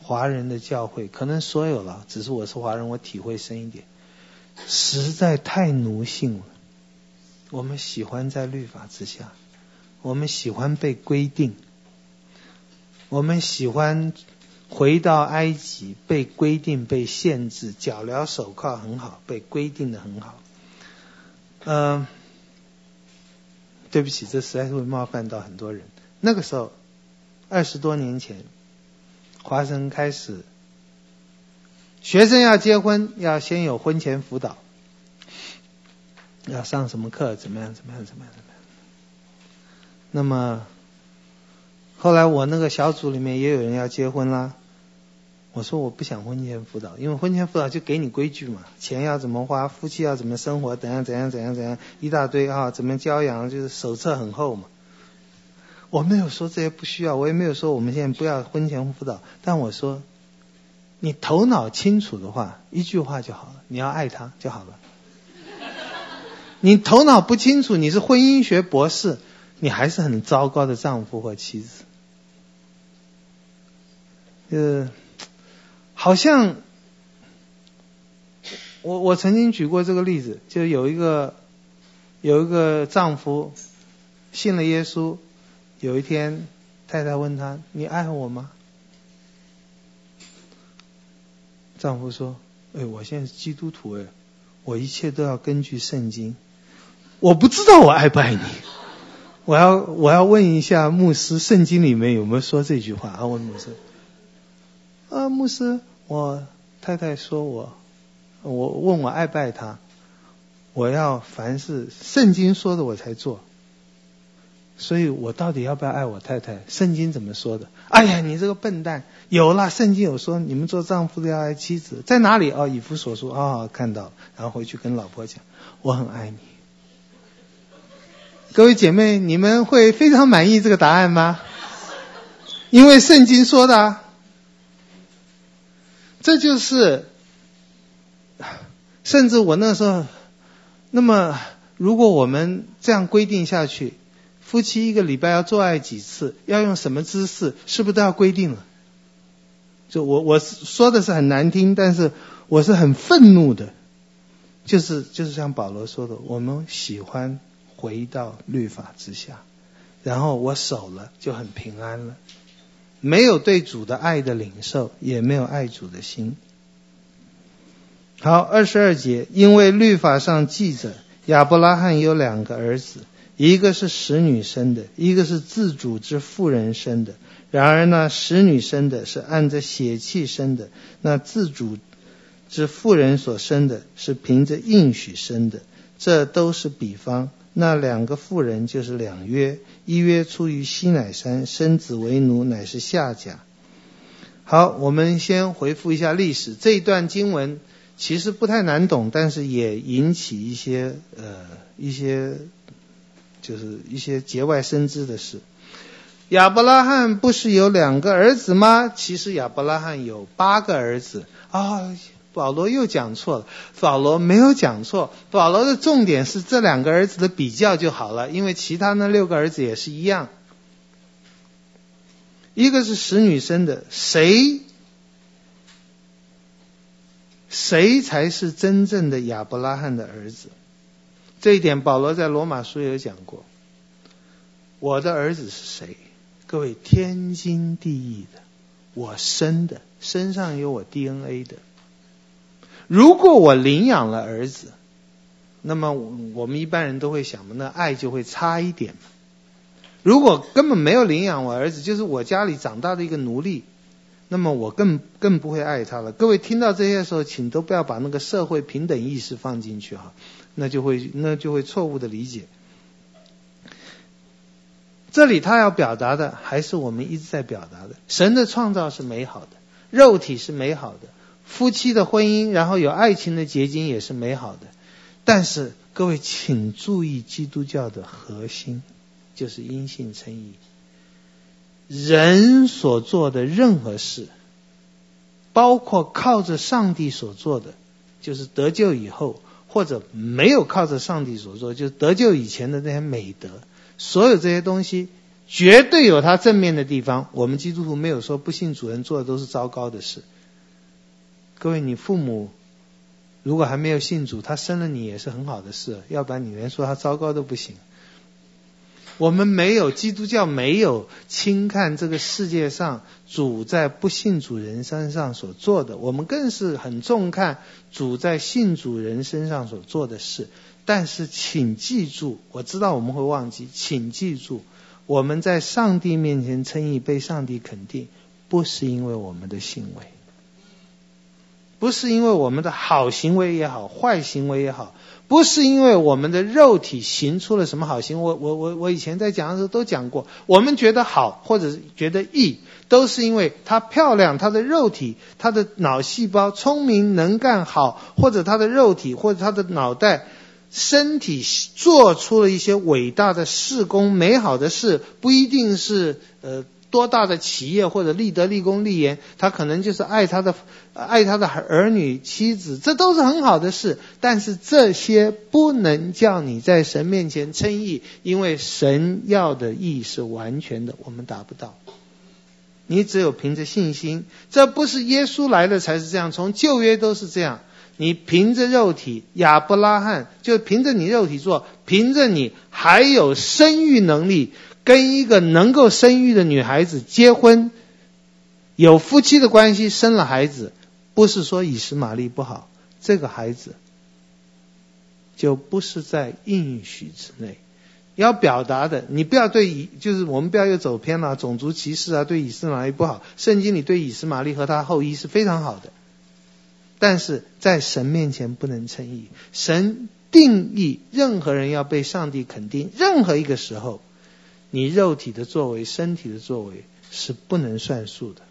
华人的教会，可能所有了，只是我是华人，我体会深一点，实在太奴性了。我们喜欢在律法之下，我们喜欢被规定，我们喜欢回到埃及被规定、被限制，脚镣手铐很好，被规定的很好。嗯、呃，对不起，这实在是会冒犯到很多人。那个时候。二十多年前，华生开始，学生要结婚要先有婚前辅导，要上什么课，怎么样，怎么样，怎么样，怎么样。那么后来我那个小组里面也有人要结婚啦，我说我不想婚前辅导，因为婚前辅导就给你规矩嘛，钱要怎么花，夫妻要怎么生活，怎样怎样怎样怎样，一大堆啊，怎么教养，就是手册很厚嘛。我没有说这些不需要，我也没有说我们现在不要婚前辅导。但我说，你头脑清楚的话，一句话就好了，你要爱他就好了。你头脑不清楚，你是婚姻学博士，你还是很糟糕的丈夫或妻子。呃，好像我我曾经举过这个例子，就有一个有一个丈夫信了耶稣。有一天，太太问他：“你爱我吗？”丈夫说：“哎，我现在是基督徒，哎，我一切都要根据圣经。我不知道我爱不爱你，我要我要问一下牧师，圣经里面有没有说这句话？”啊，问牧师：“啊，牧师，我太太说我，我问我爱不爱他，我要凡是圣经说的我才做。”所以我到底要不要爱我太太？圣经怎么说的？哎呀，你这个笨蛋！有了，圣经有说，你们做丈夫的要爱妻子，在哪里？哦，以弗所书啊、哦，看到，然后回去跟老婆讲，我很爱你。各位姐妹，你们会非常满意这个答案吗？因为圣经说的啊，这就是，甚至我那时候，那么如果我们这样规定下去。夫妻一个礼拜要做爱几次？要用什么姿势？是不是都要规定了？就我我说的是很难听，但是我是很愤怒的。就是就是像保罗说的，我们喜欢回到律法之下，然后我守了就很平安了，没有对主的爱的领受，也没有爱主的心。好，二十二节，因为律法上记着亚伯拉罕有两个儿子。一个是使女生的，一个是自主之妇人生的。然而呢，使女生的是按着血气生的，那自主之妇人所生的是凭着应许生的。这都是比方。那两个妇人就是两约，一约出于西乃山，生子为奴，乃是下甲。好，我们先回复一下历史。这一段经文其实不太难懂，但是也引起一些呃一些。就是一些节外生枝的事。亚伯拉罕不是有两个儿子吗？其实亚伯拉罕有八个儿子啊、保罗又讲错了，保罗没有讲错。保罗的重点是这两个儿子的比较就好了，因为其他那六个儿子也是一样。一个是使女生的，谁谁才是真正的亚伯拉罕的儿子？这一点保罗在罗马书有讲过。我的儿子是谁？各位天经地义的，我生的，身上有我 DNA 的。如果我领养了儿子，那么我们一般人都会想，那爱就会差一点。如果根本没有领养我儿子，就是我家里长大的一个奴隶，那么我更更不会爱他了。各位听到这些时候，请都不要把那个社会平等意识放进去哈。那就会那就会错误的理解。这里他要表达的还是我们一直在表达的：神的创造是美好的，肉体是美好的，夫妻的婚姻，然后有爱情的结晶也是美好的。但是各位请注意，基督教的核心就是因信称义。人所做的任何事，包括靠着上帝所做的，就是得救以后。或者没有靠着上帝所做，就得救以前的那些美德，所有这些东西绝对有它正面的地方。我们基督徒没有说不信主人做的都是糟糕的事。各位，你父母如果还没有信主，他生了你也是很好的事，要不然你连说他糟糕都不行。我们没有基督教没有轻看这个世界上主在不信主人身上所做的，我们更是很重看主在信主人身上所做的事。但是请记住，我知道我们会忘记，请记住，我们在上帝面前称义被上帝肯定，不是因为我们的行为，不是因为我们的好行为也好，坏行为也好。不是因为我们的肉体行出了什么好行，我我我我以前在讲的时候都讲过，我们觉得好或者是觉得义，都是因为她漂亮，她的肉体，她的脑细胞聪明能干好，或者她的肉体或者她的脑袋身体做出了一些伟大的事工，美好的事，不一定是呃。多大的企业或者立德立功立言，他可能就是爱他的爱他的儿女妻子，这都是很好的事。但是这些不能叫你在神面前称义，因为神要的义是完全的，我们达不到。你只有凭着信心，这不是耶稣来了才是这样，从旧约都是这样。你凭着肉体，亚伯拉罕就凭着你肉体做，凭着你还有生育能力。跟一个能够生育的女孩子结婚，有夫妻的关系，生了孩子，不是说以实玛利不好，这个孩子就不是在应许之内。要表达的，你不要对以，就是我们不要又走偏了，种族歧视啊，对以实玛利不好。圣经里对以实玛利和他后裔是非常好的，但是在神面前不能称义。神定义任何人要被上帝肯定，任何一个时候。你肉体的作为、身体的作为是不能算数的。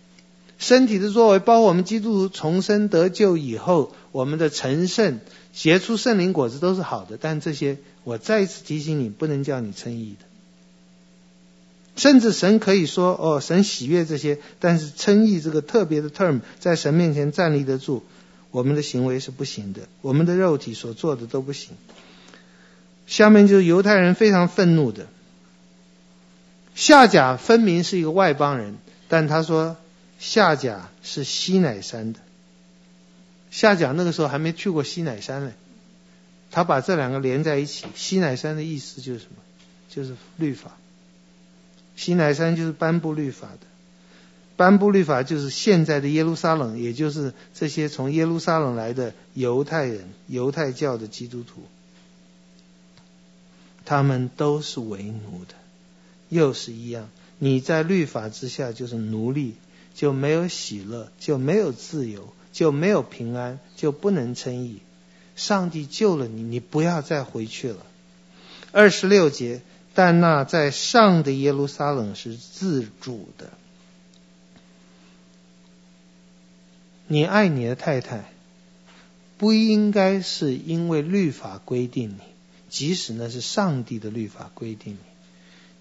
身体的作为，包括我们基督徒重生得救以后，我们的成圣、结出圣灵果子都是好的。但这些，我再一次提醒你，不能叫你称义的。甚至神可以说：“哦，神喜悦这些。”但是称义这个特别的 term，在神面前站立得住，我们的行为是不行的，我们的肉体所做的都不行。下面就是犹太人非常愤怒的，夏甲分明是一个外邦人，但他说。夏甲是西乃山的，夏甲那个时候还没去过西乃山呢，他把这两个连在一起。西乃山的意思就是什么？就是律法。西乃山就是颁布律法的，颁布律法就是现在的耶路撒冷，也就是这些从耶路撒冷来的犹太人、犹太教的基督徒，他们都是为奴的，又是一样。你在律法之下就是奴隶。就没有喜乐，就没有自由，就没有平安，就不能称义。上帝救了你，你不要再回去了。二十六节，但那在上的耶路撒冷是自主的。你爱你的太太，不应该是因为律法规定你，即使那是上帝的律法规定你。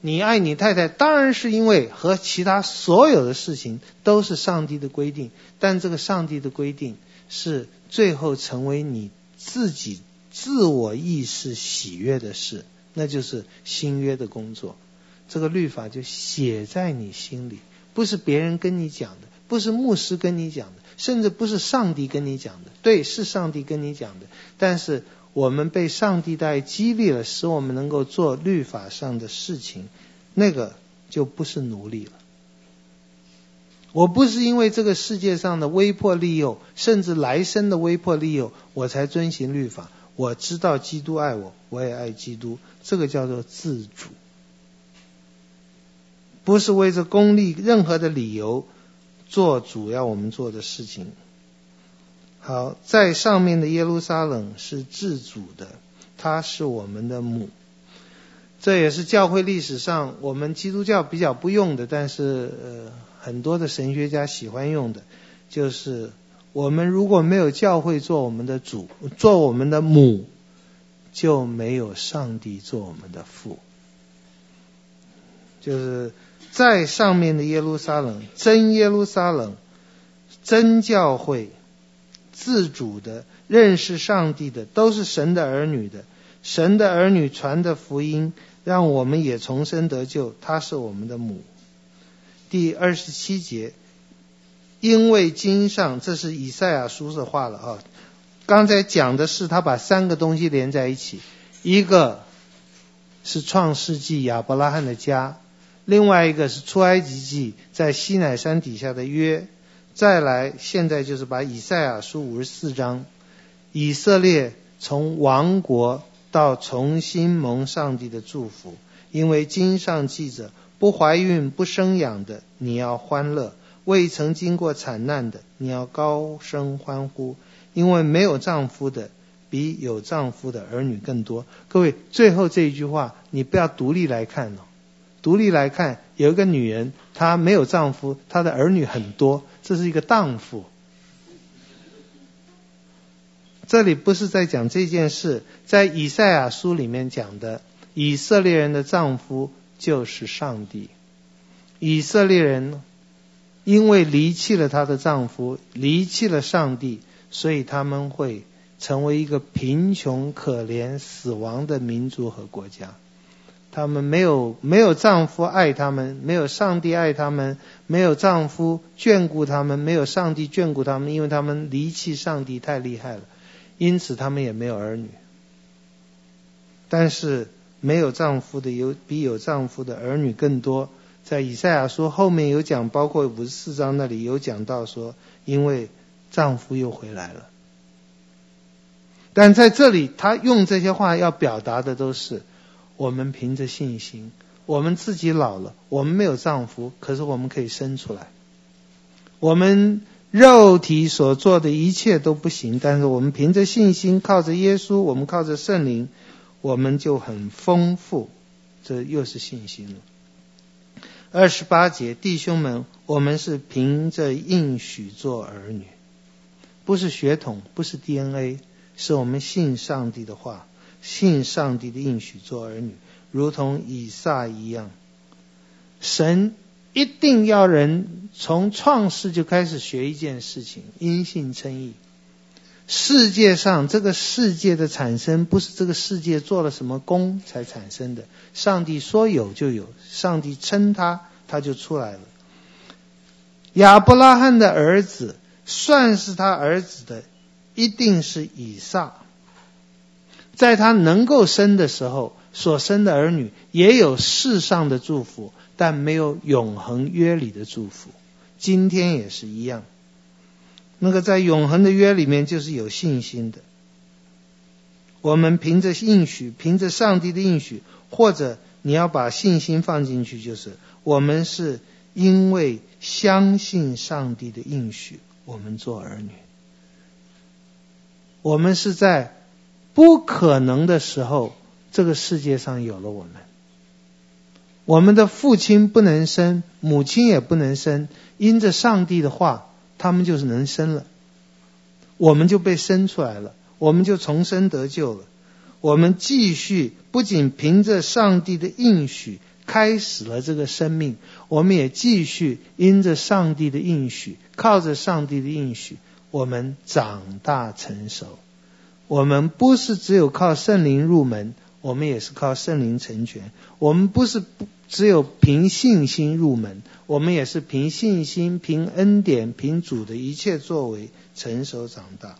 你爱你太太，当然是因为和其他所有的事情都是上帝的规定，但这个上帝的规定是最后成为你自己自我意识喜悦的事，那就是新约的工作。这个律法就写在你心里，不是别人跟你讲的，不是牧师跟你讲的，甚至不是上帝跟你讲的。对，是上帝跟你讲的，但是。我们被上帝的爱激励了，使我们能够做律法上的事情，那个就不是奴隶了。我不是因为这个世界上的威迫利诱，甚至来生的威迫利诱，我才遵行律法。我知道基督爱我，我也爱基督，这个叫做自主，不是为着功利任何的理由做主要我们做的事情。好，在上面的耶路撒冷是自主的，它是我们的母。这也是教会历史上我们基督教比较不用的，但是呃很多的神学家喜欢用的，就是我们如果没有教会做我们的主，做我们的母，就没有上帝做我们的父。就是在上面的耶路撒冷，真耶路撒冷，真教会。自主的认识上帝的，都是神的儿女的。神的儿女传的福音，让我们也重生得救。他是我们的母。第二十七节，因为经上，这是以赛亚书的话了啊。刚才讲的是他把三个东西连在一起，一个是创世纪亚伯拉罕的家，另外一个是出埃及记在西乃山底下的约。再来，现在就是把以赛亚书五十四章，以色列从亡国到重新蒙上帝的祝福，因为经上记着，不怀孕不生养的，你要欢乐；未曾经过产难的，你要高声欢呼，因为没有丈夫的比有丈夫的儿女更多。各位，最后这一句话，你不要独立来看哦。独立来看，有一个女人，她没有丈夫，她的儿女很多，这是一个荡妇。这里不是在讲这件事，在以赛亚书里面讲的，以色列人的丈夫就是上帝。以色列人因为离弃了她的丈夫，离弃了上帝，所以他们会成为一个贫穷、可怜、死亡的民族和国家。他们没有没有丈夫爱他们，没有上帝爱他们，没有丈夫眷顾他们，没有上帝眷顾他们，因为他们离弃上帝太厉害了，因此他们也没有儿女。但是没有丈夫的有比有丈夫的儿女更多，在以赛亚书后面有讲，包括五十四章那里有讲到说，因为丈夫又回来了。但在这里他用这些话要表达的都是。我们凭着信心，我们自己老了，我们没有丈夫，可是我们可以生出来。我们肉体所做的一切都不行，但是我们凭着信心，靠着耶稣，我们靠着圣灵，我们就很丰富。这又是信心了。二十八节，弟兄们，我们是凭着应许做儿女，不是血统，不是 DNA，是我们信上帝的话，信上帝的应许做儿女，如同以撒一样。神一定要人从创世就开始学一件事情，因信称义。世界上这个世界的产生，不是这个世界做了什么功才产生的。上帝说有就有，上帝称他，他就出来了。亚伯拉罕的儿子，算是他儿子的，一定是以撒。在他能够生的时候，所生的儿女也有世上的祝福，但没有永恒约里的祝福。今天也是一样。那个在永恒的约里面，就是有信心的。我们凭着应许，凭着上帝的应许，或者你要把信心放进去，就是我们是因为相信上帝的应许，我们做儿女。我们是在不可能的时候，这个世界上有了我们。我们的父亲不能生，母亲也不能生，因着上帝的话。他们就是能生了，我们就被生出来了，我们就重生得救了。我们继续不仅凭着上帝的应许开始了这个生命，我们也继续因着上帝的应许，靠着上帝的应许，我们长大成熟。我们不是只有靠圣灵入门，我们也是靠圣灵成全。我们不是不。只有凭信心入门，我们也是凭信心、凭恩典、凭主的一切作为成熟长大。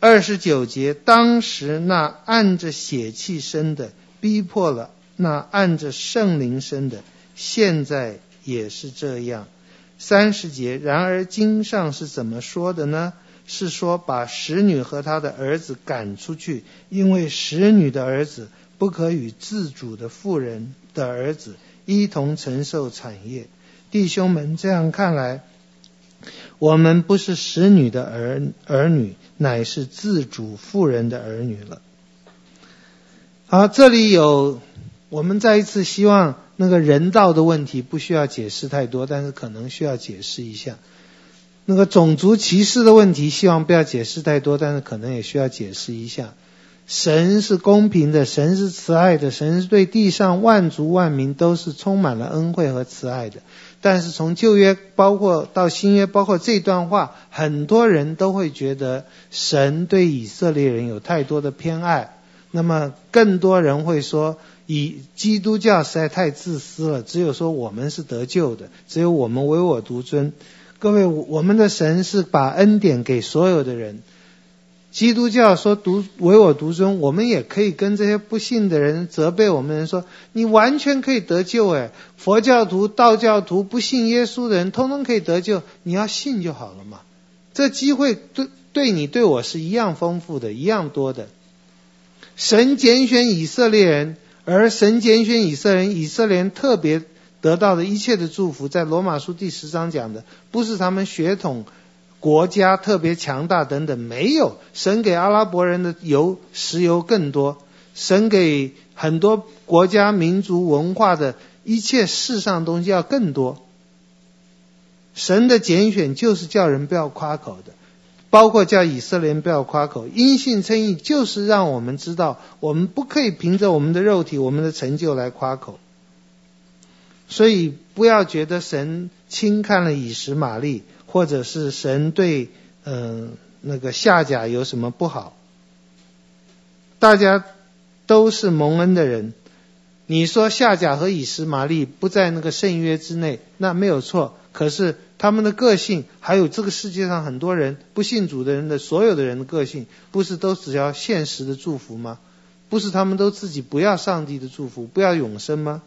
二十九节，当时那按着血气生的，逼迫了那按着圣灵生的，现在也是这样。三十节，然而经上是怎么说的呢？是说把使女和她的儿子赶出去，因为使女的儿子不可与自主的妇人。的儿子一同承受产业，弟兄们，这样看来，我们不是使女的儿儿女，乃是自主妇人的儿女了。好，这里有我们再一次希望那个人道的问题不需要解释太多，但是可能需要解释一下。那个种族歧视的问题，希望不要解释太多，但是可能也需要解释一下。神是公平的，神是慈爱的，神是对地上万族万民都是充满了恩惠和慈爱的。但是从旧约包括到新约，包括这段话，很多人都会觉得神对以色列人有太多的偏爱。那么更多人会说，以基督教实在太自私了，只有说我们是得救的，只有我们唯我独尊。各位，我们的神是把恩典给所有的人。基督教说独唯我独尊，我们也可以跟这些不信的人责备我们人说，你完全可以得救诶，佛教徒、道教徒、不信耶稣的人，通通可以得救，你要信就好了嘛。这机会对对你对我是一样丰富的，一样多的。神拣选以色列人，而神拣选以色列人，以色列人特别得到的一切的祝福，在罗马书第十章讲的，不是他们血统。国家特别强大等等，没有，神给阿拉伯人的油石油更多，神给很多国家民族文化的一切世上东西要更多。神的拣选就是叫人不要夸口的，包括叫以色列人不要夸口。因信称义就是让我们知道，我们不可以凭着我们的肉体、我们的成就来夸口。所以不要觉得神轻看了以实玛利。或者是神对嗯、那个夏甲有什么不好？大家都是蒙恩的人。你说夏甲和以实玛利不在那个圣约之内，那没有错。可是他们的个性，还有这个世界上很多人不信主的人的所有的人的个性，不是都只要现实的祝福吗？不是他们都自己不要上帝的祝福，不要永生吗？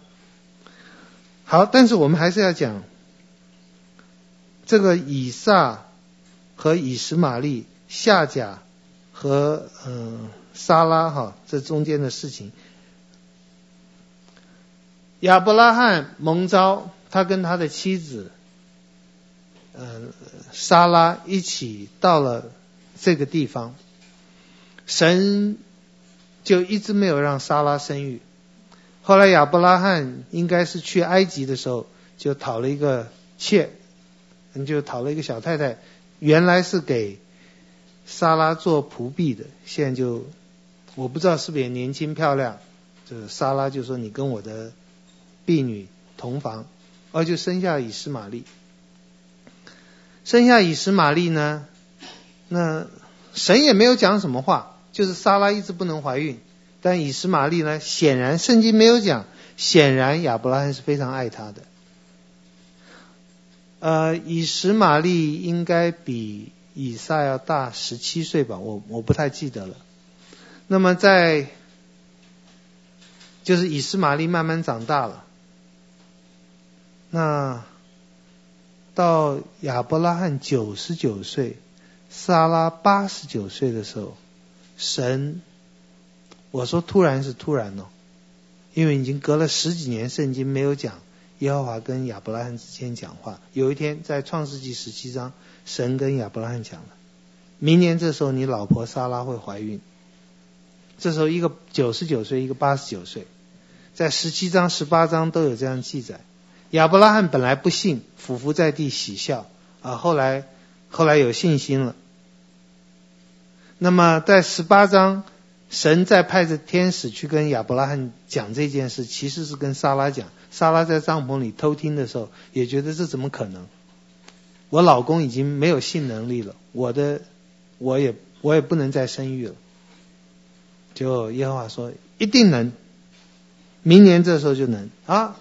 好，但是我们还是要讲。这个以撒和以实玛利、夏甲和嗯撒拉哈，这中间的事情，亚伯拉罕蒙召，他跟他的妻子嗯撒拉一起到了这个地方，神就一直没有让撒拉生育，后来亚伯拉罕应该是去埃及的时候，就讨了一个妾，就讨了一个小太太，原来是给莎拉做仆婢的，现在就我不知道是不是也年轻漂亮，这莎拉就说你跟我的婢女同房，而就生下以实玛利。生下以实玛利呢，那神也没有讲什么话，就是莎拉一直不能怀孕。但以实玛利呢？显然圣经没有讲，显然亚伯拉罕是非常爱他的。呃，以实玛利应该比以撒要大十七岁吧？我我不太记得了。那么在，就是以实玛利慢慢长大了，那到亚伯拉罕九十九岁，撒拉八十九岁的时候，神。我说突然是突然哦，因为已经隔了十几年，圣经没有讲耶和华跟亚伯拉罕之间讲话。有一天在创世纪十七章，神跟亚伯拉罕讲了，明年这时候你老婆撒拉会怀孕。这时候一个九十九岁，一个八十九岁，在十七章、十八章都有这样记载。亚伯拉罕本来不信，俯伏在地喜笑啊，后来后来有信心了。那么在十八章。神在派着天使去跟亚伯拉罕讲这件事，其实是跟撒拉讲。撒拉在帐篷里偷听的时候，也觉得这怎么可能？我老公已经没有性能力了，我的我也我也不能再生育了。就耶和华说一定能，明年这时候就能啊！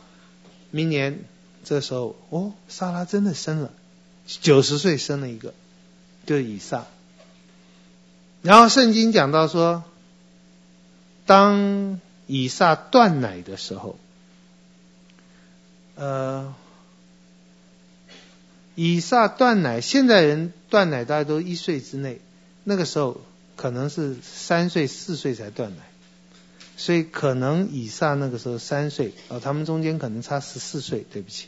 明年这时候哦，撒拉真的生了，九十岁生了一个，就是以撒。然后圣经讲到说。当以撒断奶的时候，呃，以撒断奶，现在人断奶大概都一岁之内，那个时候可能是三岁四岁才断奶，所以可能以撒那个时候三岁，哦，他们中间可能差十四岁，对不起，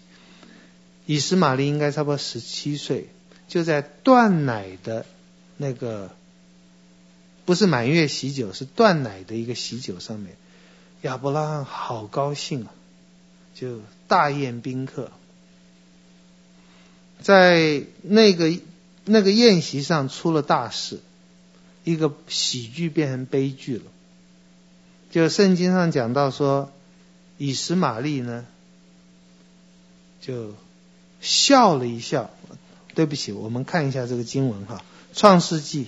以实玛利应该差不多十七岁，就在断奶的那个。不是满月喜酒，是断奶的一个喜酒上面，亚伯拉罕好高兴啊，就大宴宾客，在那个那个宴席上出了大事，一个喜剧变成悲剧了。就圣经上讲到说，以实玛利呢，就笑了一笑。对不起，我们看一下这个经文哈，《创世纪》。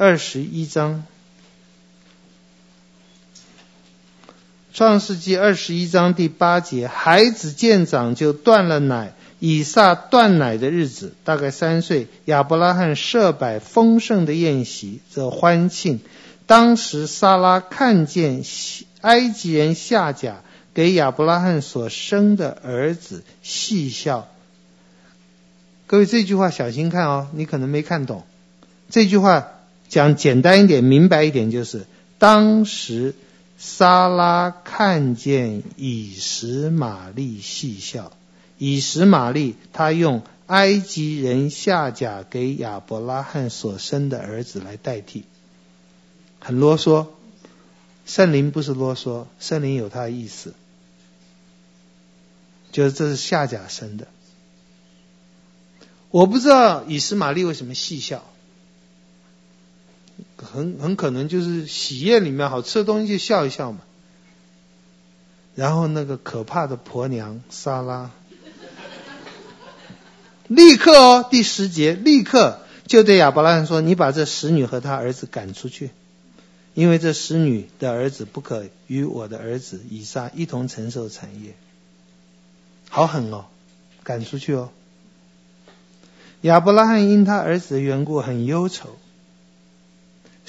二十一章，创世纪二十一章第八节，孩子见长就断了奶。以撒断奶的日子大概三岁。亚伯拉罕设摆丰盛的宴席，这欢庆。当时撒拉看见埃及人夏甲给亚伯拉罕所生的儿子，戏笑。各位这句话小心看哦，你可能没看懂这句话。讲简单一点，明白一点，就是当时撒拉看见以实玛利细笑，以实玛利他用埃及人夏甲给亚伯拉罕所生的儿子来代替，很啰嗦。圣灵不是啰嗦，圣灵有他的意思，就是这是夏甲生的。我不知道以实玛利为什么细笑。很很可能就是喜宴里面好吃的东西就笑一笑嘛，然后那个可怕的婆娘莎拉，立刻哦，第十节立刻就对亚伯拉罕说：“你把这使女和她儿子赶出去，因为这使女的儿子不可与我的儿子以撒一同承受产业。”好狠哦，赶出去哦。亚伯拉罕因他儿子的缘故很忧愁。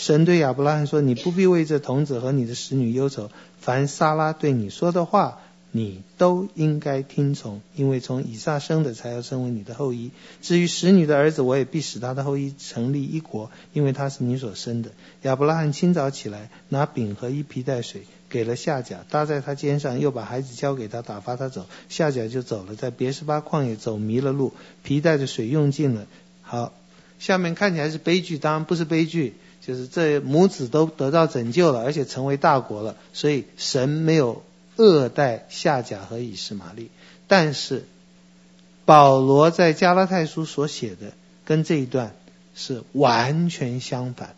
神对亚伯拉罕说：“你不必为这童子和你的使女忧愁，凡撒拉对你说的话，你都应该听从，因为从以撒生的才要成为你的后裔。至于使女的儿子，我也必使他的后裔成立一国，因为他是你所生的。”亚伯拉罕清早起来，拿饼和一皮带水给了夏甲，搭在他肩上，又把孩子交给他，打发他走。夏甲就走了，在别是巴旷野走迷了路，皮带的水用尽了。好，下面看起来是悲剧，当然不是悲剧。就是这母子都得到拯救了，而且成为大国了，所以神没有恶待夏甲和以实玛利。但是保罗在加拉太书所写的跟这一段是完全相反。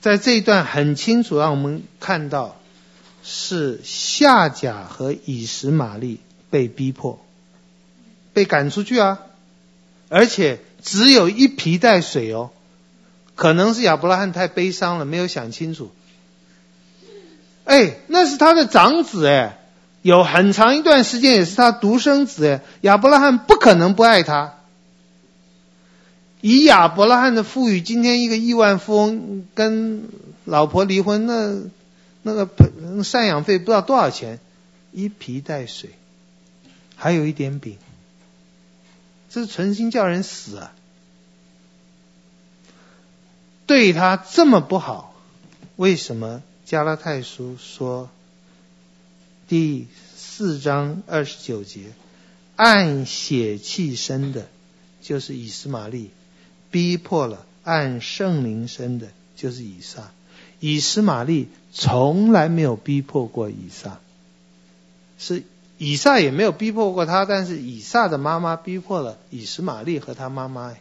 在这一段很清楚让我们看到，是夏甲和以实玛利被逼迫，被赶出去啊，而且只有一皮带水哦。可能是亚伯拉罕太悲伤了，没有想清楚。哎，那是他的长子哎，有很长一段时间也是他独生子哎，亚伯拉罕不可能不爱他。以亚伯拉罕的富裕，今天一个亿万富翁跟老婆离婚，那那个赡养费不知道多少钱，一皮带水，还有一点饼，这是存心叫人死啊。对他这么不好，为什么加拉太书说第四章二十九节，按血气生的，就是以斯玛利，逼迫了按圣灵生的，就是以撒。以斯玛利从来没有逼迫过以撒，是以撒也没有逼迫过他，但是以撒的妈妈逼迫了以斯玛利和他妈妈。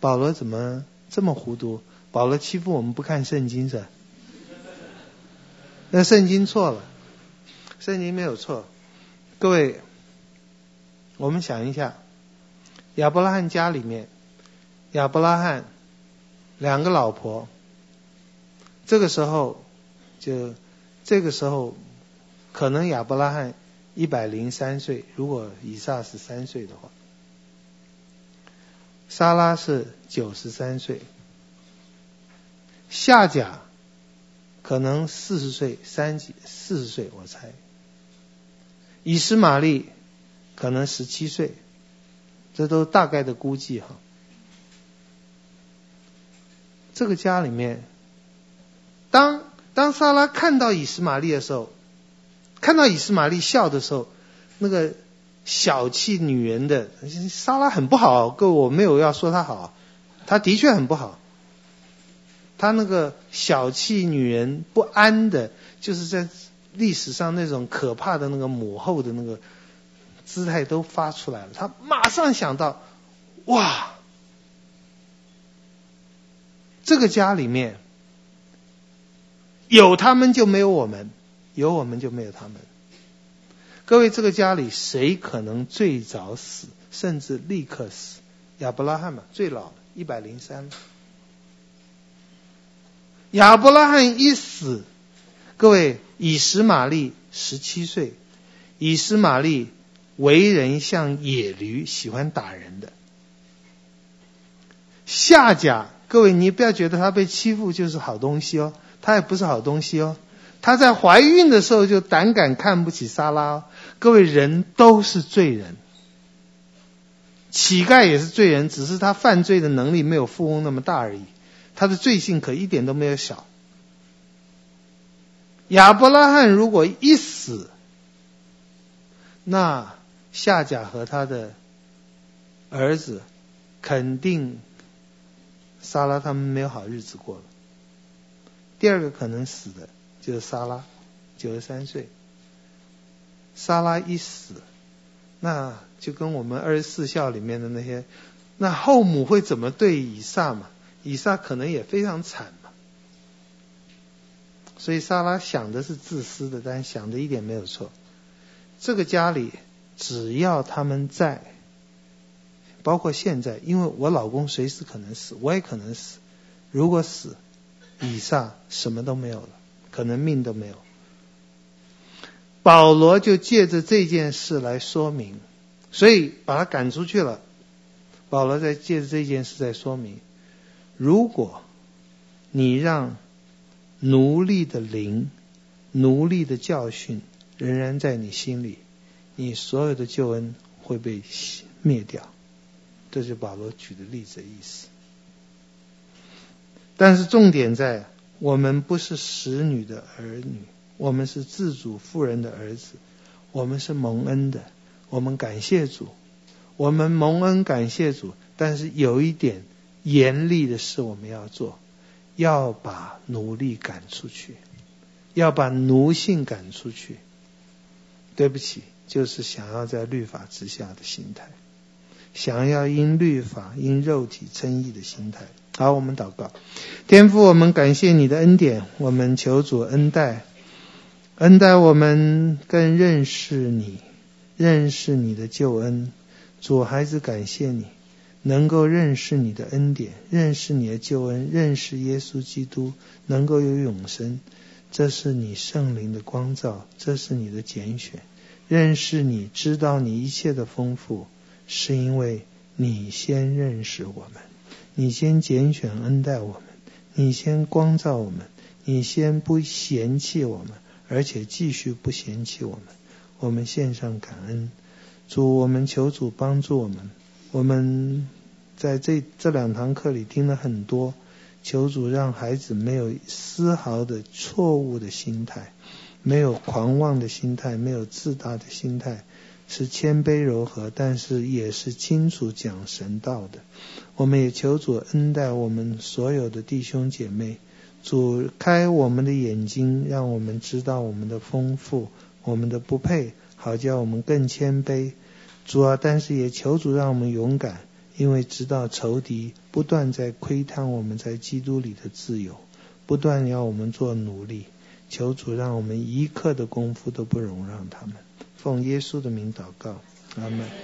保罗怎么这么糊涂？保罗欺负我们不看圣经是？那圣经错了，圣经没有错。各位，我们想一下，亚伯拉罕家里面，亚伯拉罕两个老婆，这个时候就这个时候，可能亚伯拉罕一百零三岁，如果以撒是三岁的话。莎拉是九十三岁，夏甲可能四十岁，三几四十岁我猜。以实玛利可能十七岁，这都大概的估计哈。这个家里面，当当莎拉看到以实玛利的时候，看到以实玛利笑的时候，那个。小气女人的莎拉很不好，各位，我没有要说她好，她的确很不好。她那个小气女人不安的，就是在历史上那种可怕的那个母后的那个姿态都发出来了。她马上想到，哇，这个家里面有他们就没有我们，有我们就没有他们。各位，这个家里谁可能最早死，甚至立刻死？亚伯拉罕嘛，最老一百零三。亚伯拉罕一死，各位，以实玛利十七岁，以实玛利为人像野驴，喜欢打人的。夏甲，各位，你不要觉得他被欺负就是好东西哦，他也不是好东西哦。他在怀孕的时候就胆敢看不起撒拉。各位，人都是罪人，乞丐也是罪人，只是他犯罪的能力没有富翁那么大而已。他的罪性可一点都没有小。亚伯拉罕如果一死，那夏甲和他的儿子肯定撒拉他们没有好日子过了。第二个可能死的。就是莎拉，九十三岁。莎拉一死，那就跟我们二十四孝里面的那些，那后母会怎么对以撒嘛？以撒可能也非常惨嘛。所以莎拉想的是自私的，但想的一点没有错。这个家里只要他们在，包括现在，因为我老公随时可能死，我也可能死。如果死，以撒什么都没有了。可能命都没有，保罗就借着这件事来说明，所以把他赶出去了。保罗在借着这件事在说明，如果你让奴隶的灵、奴隶的教训仍然在你心里，你所有的救恩会被灭掉。这是保罗举的例子的意思。但是重点在。我们不是使女的儿女，我们是自主妇人的儿子，我们是蒙恩的，我们感谢主，我们蒙恩感谢主。但是有一点严厉的事我们要做，要把奴隶赶出去，要把奴性赶出去。对不起，就是想要在律法之下的心态，想要因律法、因肉体称义的心态。好，我们祷告，天父，我们感谢你的恩典，我们求主恩待，恩待我们更认识你，认识你的救恩。主孩子，感谢你。能够认识你的恩典，认识你的救恩，认识耶稣基督，能够有永生，这是你圣灵的光照，这是你的拣选。认识你，知道你一切的丰富，是因为你先认识我们，你先拣选恩待我们，你先光照我们，你先不嫌弃我们，而且继续不嫌弃我们。我们献上感恩，主，我们求主帮助我们。我们在这这两堂课里听了很多，求主让孩子没有丝毫的错误的心态，没有狂妄的心态，没有自大的心态，是谦卑柔和，但是也是清楚讲神道的。我们也求主恩待我们所有的弟兄姐妹，主开我们的眼睛，让我们知道我们的丰富，我们的不配，好叫我们更谦卑。主啊，但是也求主让我们勇敢，因为知道仇敌不断在窥探我们在基督里的自由，不断要我们做奴隶。求主让我们一刻的功夫都不容让他们。奉耶稣的名祷告，阿门。